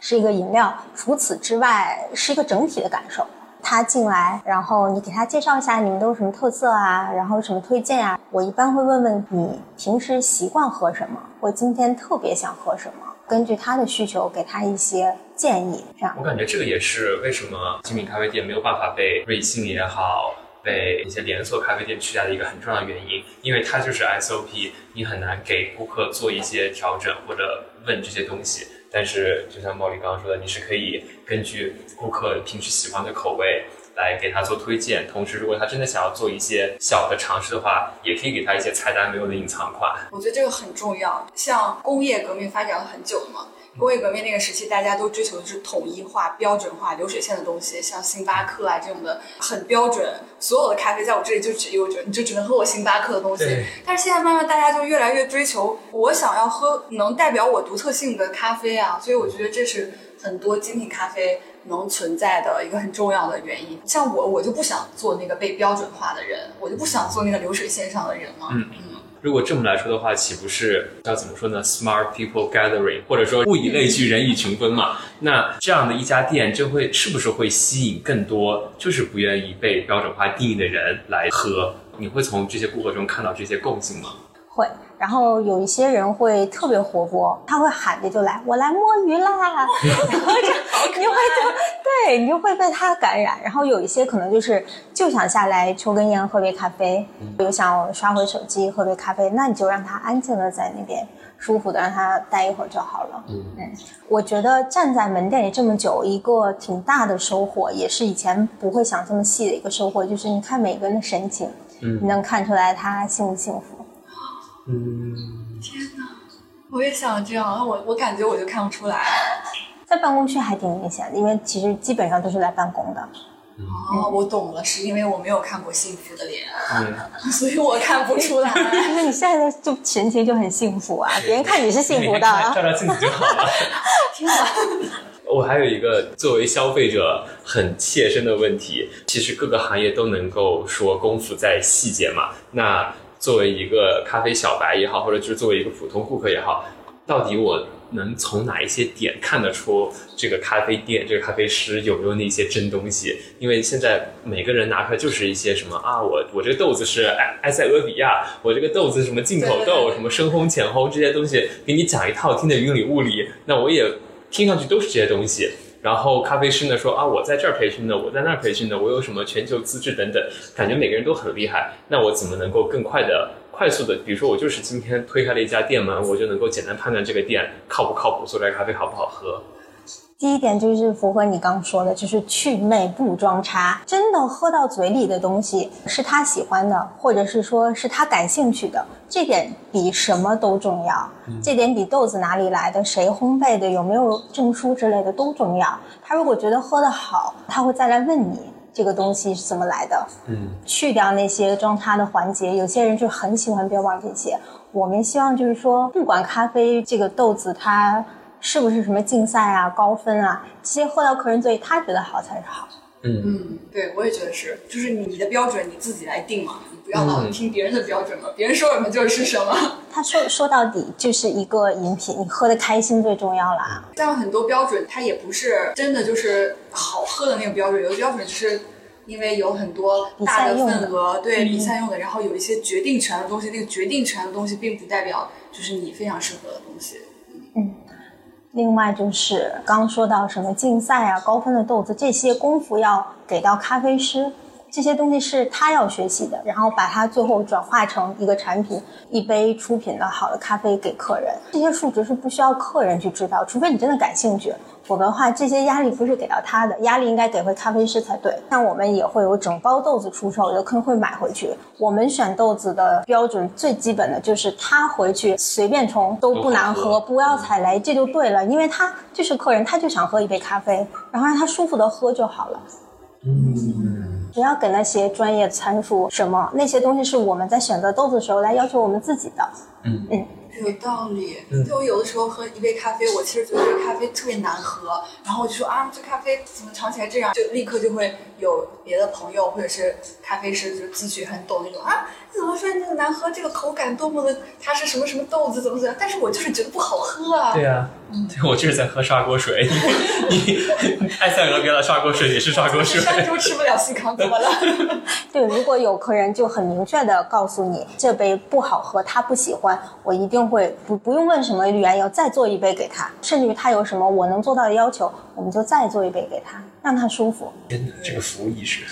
是一个饮料。除此之外，是一个整体的感受。他进来，然后你给他介绍一下你们都有什么特色啊，然后什么推荐啊。我一般会问问你平时习惯喝什么，或今天特别想喝什么。根据他的需求，给他一些建议，这样。我感觉这个也是为什么精品咖啡店没有办法被瑞幸也好，被一些连锁咖啡店取代的一个很重要的原因，因为它就是 SOP，你很难给顾客做一些调整或者问这些东西。但是就像茂利刚刚说的，你是可以根据顾客平时喜欢的口味。来给他做推荐，同时如果他真的想要做一些小的尝试的话，也可以给他一些菜单没有的隐藏款。我觉得这个很重要。像工业革命发展了很久了嘛，工业革命那个时期，大家都追求的是统一化、标准化、流水线的东西，像星巴克啊这种的很标准，所有的咖啡在我这里就只有你就只能喝我星巴克的东西。但是现在慢慢大家就越来越追求，我想要喝能代表我独特性的咖啡啊，所以我觉得这是很多精品咖啡。能存在的一个很重要的原因，像我，我就不想做那个被标准化的人，我就不想做那个流水线上的人嘛。嗯嗯。如果这么来说的话，岂不是要怎么说呢？Smart people gathering，或者说物以类聚，人以群分嘛。那这样的一家店，就会是不是会吸引更多就是不愿意被标准化定义的人来喝？你会从这些顾客中看到这些共性吗？会。然后有一些人会特别活泼，他会喊着就来，我来摸鱼啦，<laughs> 然后就你会就对你就会被他感染。然后有一些可能就是就想下来抽根烟喝杯咖啡，又想刷会手机喝杯咖啡，那你就让他安静的在那边舒服的让他待一会儿就好了。嗯嗯，我觉得站在门店里这么久，一个挺大的收获，也是以前不会想这么细的一个收获，就是你看每个人的神情，嗯，你能看出来他幸不幸福。嗯，天哪！我也想这样，我我感觉我就看不出来，在办公区还挺明显的，因为其实基本上都是来办公的。哦，我懂了，是因为我没有看过幸福的脸，<laughs> 所以我看不出来。<laughs> 那你现在就神情就很幸福啊，别人看你是幸福的，照照镜子就好了。<laughs> 挺好！我还有一个作为消费者很切身的问题，其实各个行业都能够说功夫在细节嘛，那。作为一个咖啡小白也好，或者就是作为一个普通顾客也好，到底我能从哪一些点看得出这个咖啡店、这个咖啡师有没有那些真东西？因为现在每个人拿出来就是一些什么啊，我我这个豆子是埃埃塞俄比亚，我这个豆子什么进口豆，对什么深烘浅烘这些东西，给你讲一套，听得云里雾里。那我也听上去都是这些东西。然后咖啡师呢说啊，我在这儿培训的，我在那儿培训的，我有什么全球资质等等，感觉每个人都很厉害。那我怎么能够更快的、快速的，比如说我就是今天推开了一家店门，我就能够简单判断这个店靠不靠谱，做出来咖啡好不好喝？第一点就是符合你刚说的，就是去魅不装叉。真的喝到嘴里的东西是他喜欢的，或者是说是他感兴趣的，这点比什么都重要。这点比豆子哪里来的、谁烘焙的、有没有证书之类的都重要。他如果觉得喝得好，他会再来问你这个东西是怎么来的。嗯，去掉那些装叉的环节，有些人就很喜欢标榜这些。我们希望就是说，不管咖啡这个豆子它是不是什么竞赛啊、高分啊，这些喝到客人嘴里，他觉得好才是好。嗯，嗯，对，我也觉得是，就是你的标准你自己来定嘛，你不要老嗯听别人的标准嘛，别人说什么就是什么。他说说到底就是一个饮品，你喝的开心最重要啦。像很多标准，它也不是真的就是好喝的那个标准，有的标准就是因为有很多大的比赛的份额，对比赛用的，然后有一些决定权的东西，那个决定权的东西并不代表就是你非常适合的东西。另外就是刚说到什么竞赛啊、高分的豆子，这些功夫要给到咖啡师，这些东西是他要学习的，然后把它最后转化成一个产品，一杯出品的好的咖啡给客人。这些数值是不需要客人去知道，除非你真的感兴趣，否则的话，这些压力不是给到他的，压力应该给回咖啡师才对。像我们也会有整包豆子出售，有的客人会买回去。我们选豆子的标准最基本的就是他回去随便冲都不难喝不要踩雷，这就对了。因为他就是客人，他就想喝一杯咖啡，然后让他舒服的喝就好了。嗯，不要给那些专业参数什么那些东西是我们在选择豆子的时候来要求我们自己的。嗯嗯，有道理。嗯就我有的时候喝一杯咖啡，我其实觉得这个咖啡特别难喝，然后我就说啊，这咖啡怎么尝起来这样？就立刻就会有别的朋友或者是咖啡师就继续很懂那种啊，你怎么说这个难喝？这个口感多么的，它是什么什么豆子怎么怎么样？但是我就是觉得不好喝啊。对呀、对 <laughs> 我就是在喝砂锅水。你你埃塞俄比亚的砂锅水也是砂锅水。山猪吃不了细糠，怎么了？<laughs> 对，如果有客人就很明确的告诉你这杯不好喝，他不喜欢，我一定会不不用问什么缘由，再做一杯给他，甚至于他有什么我能做到的要求，我们就再做一杯给他，让他舒服。真的，这个服务意识。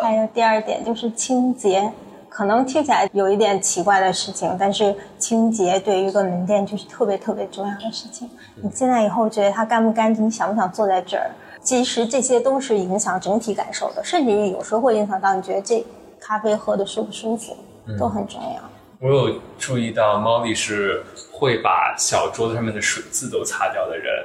还有第二点就是清洁，可能听起来有一点奇怪的事情，但是清洁对于一个门店就是特别特别重要的事情。你进来以后觉得它干不干净，你想不想坐在这儿？其实这些都是影响整体感受的，甚至于有时候会影响到你觉得这咖啡喝的舒不舒服，都很重要。我有注意到猫莉是会把小桌子上面的水渍都擦掉的人，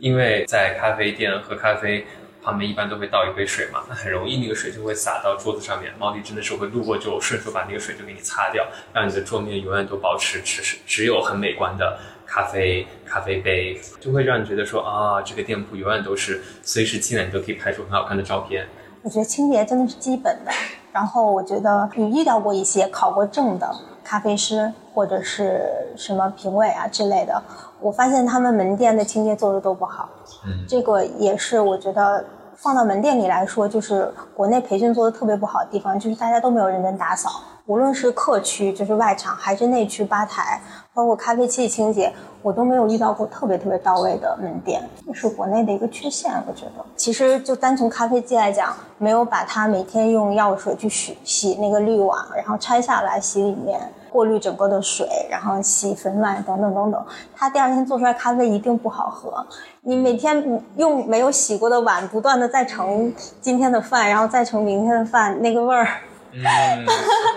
因为在咖啡店喝咖啡旁边一般都会倒一杯水嘛，那很容易那个水就会洒到桌子上面。猫莉真的是会路过就顺手把那个水就给你擦掉，让你的桌面永远都保持只是只有很美观的咖啡咖啡杯，就会让你觉得说啊，这个店铺永远都是随时进来你都可以拍出很好看的照片。我觉得清洁真的是基本的。然后我觉得你遇到过一些考过证的咖啡师或者是什么评委啊之类的，我发现他们门店的清洁做的都不好。嗯这个也是我觉得放到门店里来说，就是国内培训做的特别不好的地方，就是大家都没有认真打扫，无论是客区就是外场，还是内区吧台，包括咖啡器清洁，我都没有遇到过特别特别到位的门店，这是国内的一个缺陷，我觉得。其实就单从咖啡机来讲，没有把它每天用药水去洗洗那个滤网，然后拆下来洗里面。过滤整个的水，然后洗粉碗等等等等，它第二天做出来咖啡一定不好喝。你每天用没有洗过的碗，不断的再盛今天的饭，然后再盛明天的饭，那个味儿，嗯，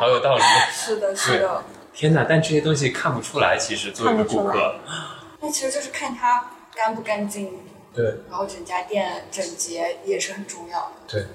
好有道理。<laughs> 是的，是的。天哪！但这些东西看不出来，其实作为一个顾客，那其实就是看它干不干净，对然后整家店整洁也是很重要的。对，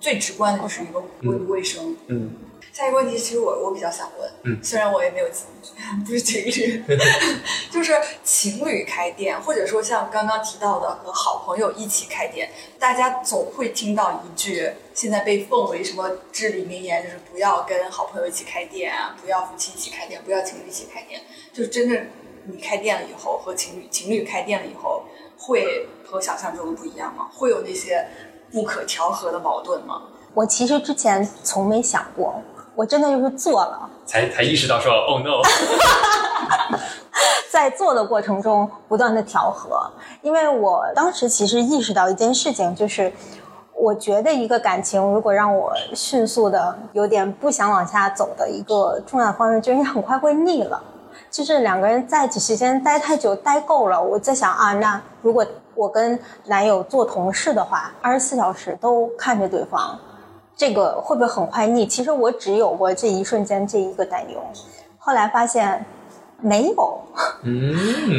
最直观的就是一个卫不卫生。嗯。下一个问题，其实我我比较想问，嗯虽然我也没有 <laughs> 不是情侣，<laughs> 就是情侣开店，或者说像刚刚提到的和好朋友一起开店，大家总会听到一句现在被奉为什么至理名言，就是不要跟好朋友一起开店啊，不要夫妻一起开店，不要情侣一起开店，就真正你开店了以后和情侣情侣开店了以后，会和想象中的不一样吗？会有那些不可调和的矛盾吗？我其实之前从没想过，我真的就是做了，才才意识到说，Oh no，<laughs> <laughs> 在做的过程中不断的调和，因为我当时其实意识到一件事情，就是我觉得一个感情如果让我迅速的有点不想往下走的一个重要方面，就是你很快会腻了。就是两个人在一起时间待太久，待够了，我在想啊，那如果我跟男友做同事的话，二十四小时都看着对方，这个会不会很快腻？其实我只有过这一瞬间这一个担忧，后来发现没有，嗯，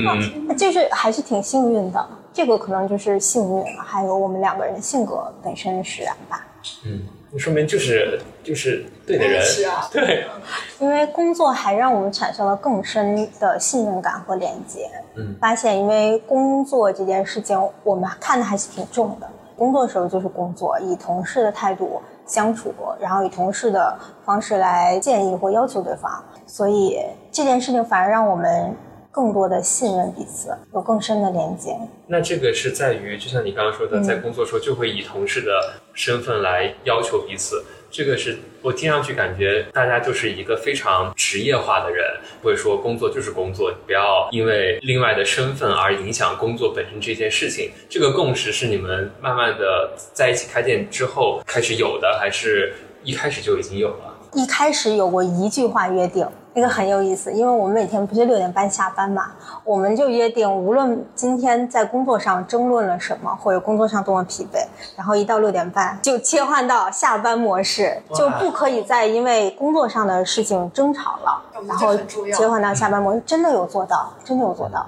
<laughs> 就是还是挺幸运的。这个可能就是幸运，还有我们两个人性格本身使然吧。嗯，说明就是就是对的人，是啊，对，<laughs> 因为工作还让我们产生了更深的信任感和连接。嗯发现因为工作这件事情，我们看的还是挺重的。工作的时候就是工作，以同事的态度相处，然后以同事的方式来建议或要求对方，所以这件事情反而让我们更多的信任彼此，有更深的连接。那这个是在于，就像你刚刚说的，嗯在工作时候就会以同事的身份来要求彼此。这个是我听上去感觉大家就是一个非常职业化的人，会说工作就是工作，不要因为另外的身份而影响工作本身这件事情。这个共识是你们慢慢的在一起开店之后开始有的，还是一开始就已经有了？一开始有过一句话约定，那个很有意思，因为我们每天不是六点半下班嘛，我们就约定，无论今天在工作上争论了什么，或者工作上多么疲惫，然后一到六点半就切换到下班模式，就不可以再因为工作上的事情争吵了然后切换到下班模式，真的有做到，真的有做到。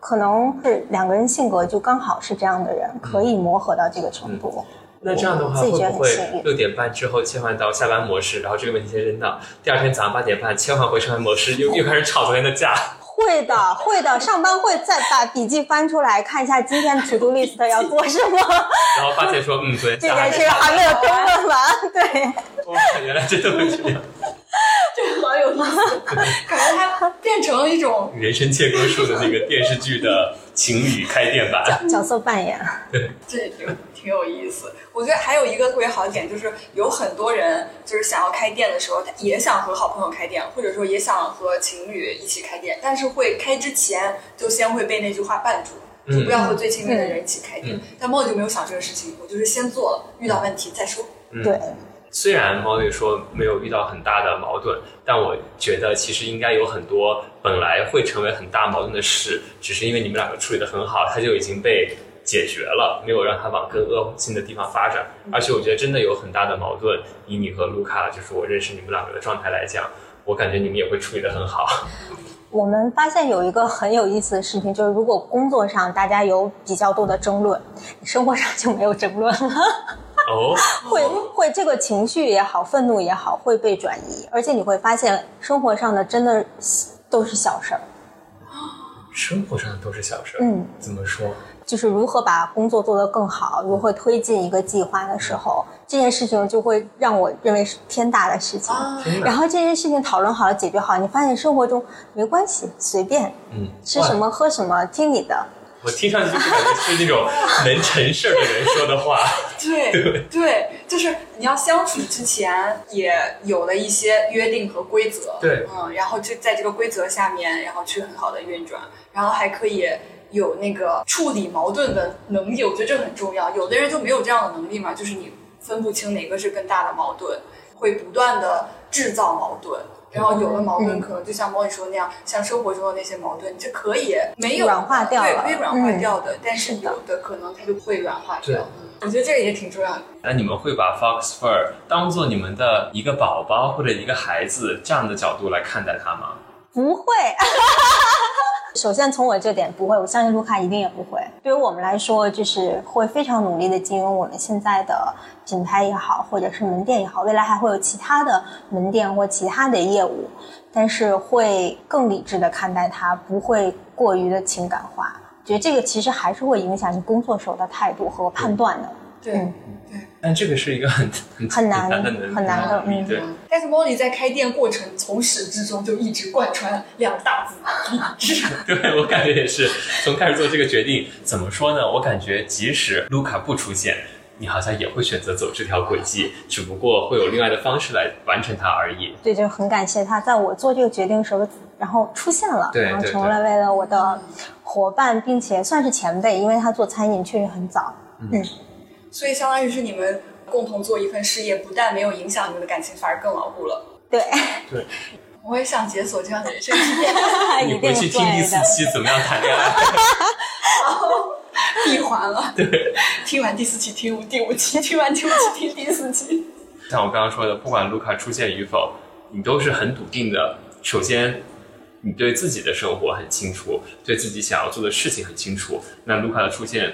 可能是两个人性格就刚好是这样的人，可以磨合到这个程度。那这样的话，会不会六点半之后切换到下班模式，然后这个问题先扔到第二天早上八点半切换回上班模式，又又开始吵昨天的架？<laughs> 会的，会的。上班会再把笔记翻出来看一下今天 to do list 要做什么，然后发现说，嗯，对 <laughs> 这件事还没有争论完。对，<laughs> 哇，原来真的会这样，这个好有意思，感觉它变成了一种人生切割术的那个电视剧的情侣开店版。<laughs> 角色扮演。对 <laughs> 这挺挺有意思。我觉得还有一个特别好的点，就是有很多人就是想要开店的时候，他也想和好朋友开店，或者说也想和情侣一起开店，但是会开之前就先会被那句话绊住。就不要和最亲密的人一起开店，嗯但莫就没有想这个事情，我就是先做了，遇到问题再说。对，虽然猫女说没有遇到很大的矛盾，但我觉得其实应该有很多本来会成为很大矛盾的事，只是因为你们两个处理的很好，它就已经被解决了，没有让它往更恶性的地方发展。而且我觉得真的有很大的矛盾，以你和卢卡，就是我认识你们两个的状态来讲，我感觉你们也会处理的很好。我们发现有一个很有意思的事情，就是如果工作上大家有比较多的争论，生活上就没有争论了。哦，<laughs> 会会这个情绪也好，愤怒也好，会被转移，而且你会发现生活上的真的都是小事儿。<gasps> 生活上都是小事儿。嗯，怎么说？就是如何把工作做得更好，如何推进一个计划的时候，这件事情就会让我认为是天大的事情。啊然后这件事情讨论好了、解决好，你发现生活中没关系，随便嗯，吃什么喝什么，听你的。我听上去就感觉是那种能成事儿的人说的话。<laughs> 对对，就是你要相处之前也有了一些约定和规则，对嗯，然后就在这个规则下面，然后去很好的运转，然后还可以有那个处理矛盾的能力，我觉得这很重要。有的人就没有这样的能力嘛，就是你分不清哪个是更大的矛盾，会不断的制造矛盾。然后有了矛盾嗯可能就像猫你说的那样，像生活中的那些矛盾，这可以没有软化掉可以软化嗯掉的，但是有的可能它就会软化掉。嗯我觉得这个也挺重要的。那你们会把 Fox Fur 当做你们的一个宝宝或者一个孩子这样的角度来看待它吗？不会。<laughs> 首先从我这点不会，我相信卢卡一定也不会。对于我们来说，就是会非常努力的经营我们现在的品牌也好，或者是门店也好，未来还会有其他的门店或其他的业务，但是会更理智的看待它，不会过于的情感化。觉得这个其实还是会影响你工作时候的态度和判断的。对、嗯对，但这个是一个很 <laughs> 很很难很难的很难的嗯对。但是 Molly 在开店过程从始至终就一直贯穿两大字理智。<laughs> 对我感觉也是，从开始做这个决定，怎么说呢？我感觉即使卢卡不出现，你好像也会选择走这条轨迹，只不过会有另外的方式来完成它而已。对，就很感谢他，在我做这个决定的时候，然后出现了，然后对成了为了我的伙伴，并且算是前辈，因为他做餐饮确实很早。嗯，所以相当于是你们共同做一份事业，不但没有影响你们的感情，反而更牢固了。对，对，我也想解锁这样的人生体验，<laughs> 你回去听第。四期怎么样谈恋爱？<laughs> 闭环了。对，听完第四期听第五期，听完第五期听第四期。像我刚刚说的，不管卢卡出现与否，你都是很笃定的。首先，你对自己的生活很清楚，对自己想要做的事情很清楚。那卢卡的出现，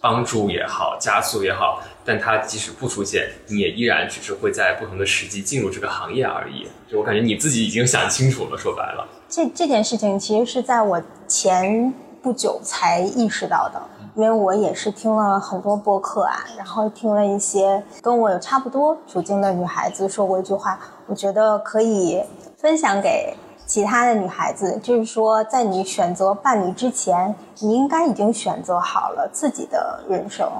帮助也好，加速也好，但它即使不出现，你也依然只是会在不同的时机进入这个行业而已。就我感觉你自己已经想清楚了，说白了。这这件事情其实是在我前不久才意识到的，因为我也是听了很多播客啊，然后听了一些跟我有差不多处境的女孩子说过一句话，我觉得可以分享给其他的女孩子，就是说，在你选择伴侣之前，你应该已经选择好了自己的人生，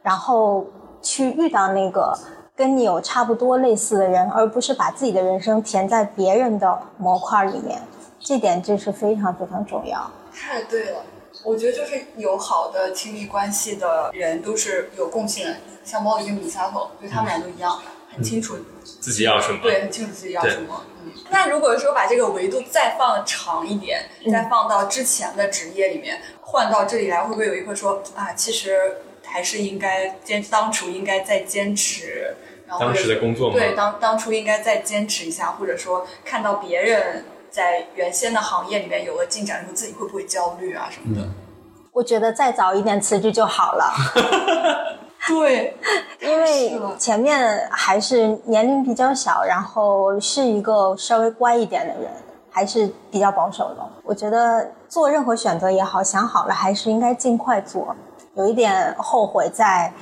然后去遇到那个跟你有差不多类似的人，而不是把自己的人生填在别人的模块里面。这点就是非常非常重要。太对了，我觉得就是有好的亲密关系的人都是有共性的，像猫里跟米萨狗，对他们俩都一样，很清楚，自己要什么？对，很清楚自己要什么。嗯，那如果说把这个维度再放长一点，再放到之前的职业里面，换到这里来，会不会有一刻说啊，其实还是应该坚，当初应该再坚持，然后或当者时的工作吗？对，当当初应该再坚持一下，或者说看到别人在原先的行业里面有了进展，然后自己会不会焦虑啊什么的？我觉得再早一点辞职就好了，<laughs> <laughs> 对，因为前面还是年龄比较小，然后是一个稍微乖一点的人，还是比较保守的。我觉得做任何选择也好，想好了还是应该尽快做。有一点后悔在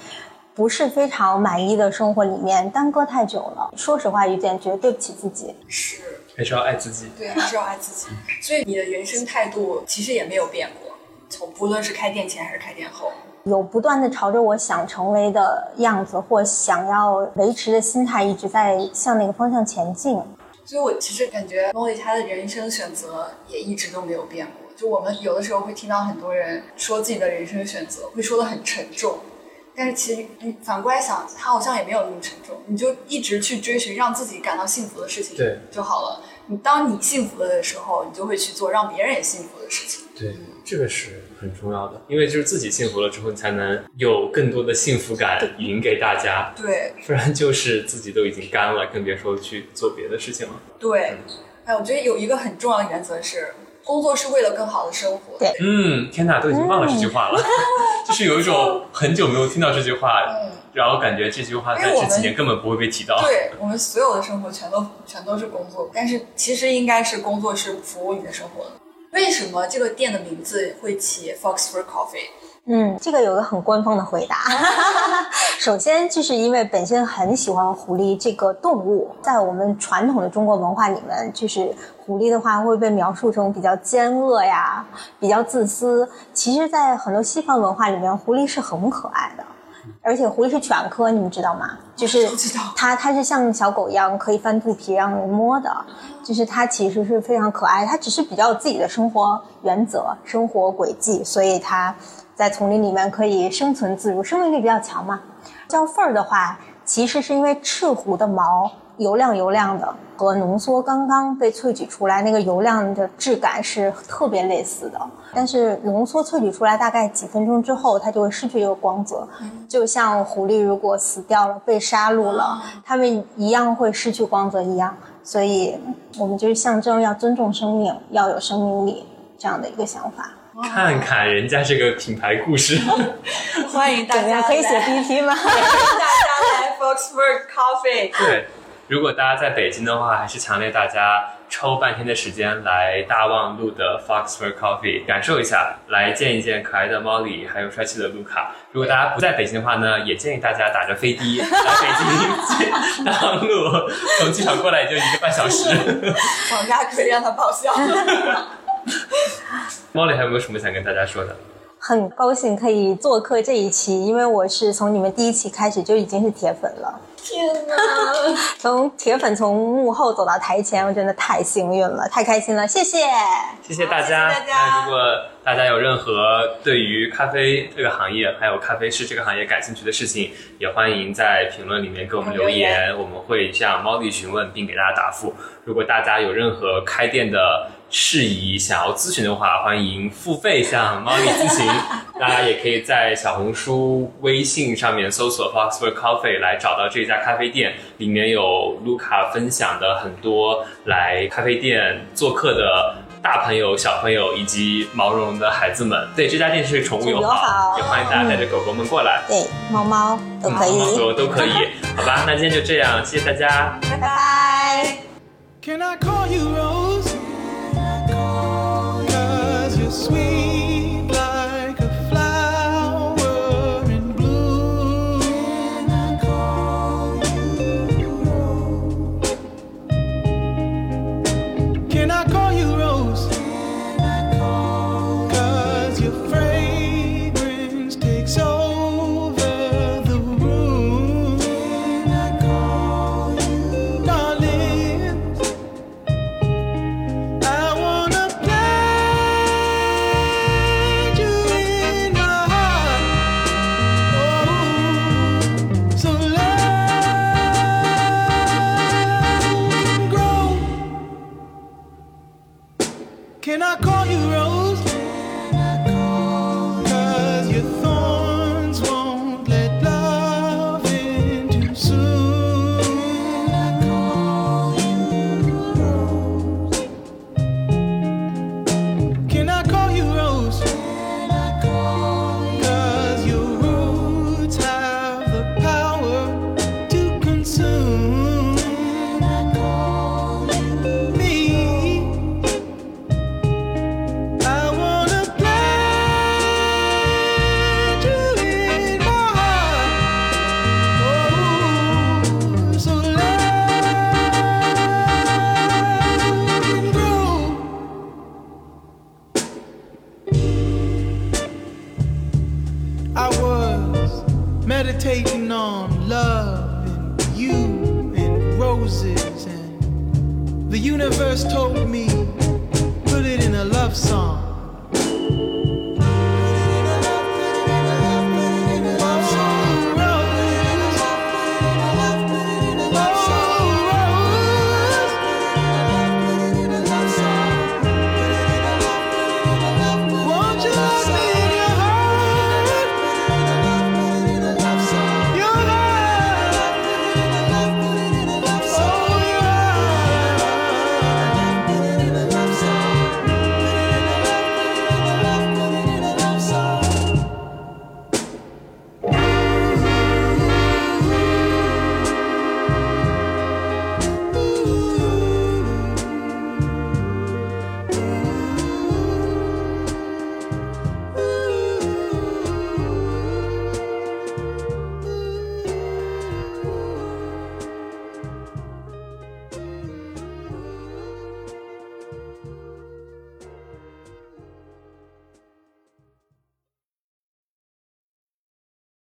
不是非常满意的生活里面耽搁太久了。说实话，有点觉得对不起自己。是，还是要爱自己。对，还是要爱自己。所以你的人生态度其实也没有变过，从不论是开店前还是开店后。有不断的朝着我想成为的样子或想要维持的心态，一直在向那个方向前进。所以我其实感觉 Molly 她的人生选择也一直都没有变过。就我们有的时候会听到很多人说自己的人生选择，会说的很沉重，但是其实你反过来想，他好像也没有那么沉重，你就一直去追寻让自己感到幸福的事情，对就好了。你当你幸福了的时候，你就会去做让别人也幸福的事情。对，这个是很重要的，因为就是自己幸福了之后，你才能有更多的幸福感赢给大家，对不然就是自己都已经干了，更别说去做别的事情了。对，哎，我觉得有一个很重要的原则是，工作是为了更好的生活。对嗯，天哪，都已经忘了这句话了，<laughs> 就是有一种很久没有听到这句话，嗯，然后感觉这句话在这几年根本不会被提到。对我们所有的生活全都全都是工作，但是其实应该是工作是服务你的生活的。为什么这个店的名字会起 Foxford Coffee？嗯，这个有个很官方的回答。<laughs> 首先，就是因为本身很喜欢狐狸这个动物，在我们传统的中国文化里面，就是狐狸的话会被描述成比较奸恶呀，比较自私。其实，在很多西方文化里面，狐狸是很可爱的。而且狐狸是犬科，你们知道吗？就是它，它是像小狗一样可以翻肚皮让人摸的，就是它其实是非常可爱。它只是比较有自己的生活原则、生活轨迹，所以它在丛林里面可以生存自如，生命力比较强嘛。叫凤儿的话，其实是因为赤狐的毛油亮油亮的，和浓缩刚刚被萃取出来那个油亮的质感是特别类似的。但是浓缩萃取出来大概几分钟之后，它就会失去这个光泽，就像狐狸如果死掉了、被杀戮了，它们一样会失去光泽一样。所以我们就是象征要尊重生命，要有生命力这样的一个想法。看看人家这个品牌故事，<laughs> 欢迎大？家可以写来 PPT 吗？欢迎大家来 Foxford Coffee。对，如果大家在北京的话，还是强烈大家抽半天的时间来大望路的 Foxford Coffee 感受一下，来见一见可爱的 Molly，还有帅气的卢卡。如果大家不在北京的话呢，也建议大家打着飞的 <laughs> 来北京大望路，从机场过来也就一个半小时。绑架可以让他报销。<laughs> <laughs> Molly 还有没有什么想跟大家说的？很高兴可以做客这一期，因为我是从你们第一期开始就已经是铁粉了。天哪！<laughs> 从铁粉从幕后走到台前，我真的太幸运了，太开心了，谢谢。谢谢大家。谢谢大家那如果大家有任何对于咖啡这个行业，还有咖啡师这个行业感兴趣的事情，也欢迎在评论里面给我们留言，我们会向猫弟询问并给大家答复。如果大家有任何开店的事宜想要咨询的话，欢迎付费向猫咪咨询。大家也可以在小红书、微信上面搜索 Foxford Coffee 来找到这家咖啡店，里面有卢卡分享的很多来咖啡店做客的大朋友、小朋友以及毛茸茸的孩子们。对，这家店是宠物友好也欢迎大家带着狗狗们过来，对，猫猫都可以。猫狗都可以。<laughs> 好吧，那今天就这样，谢谢大家。拜拜。Can I call you Rose? sweet.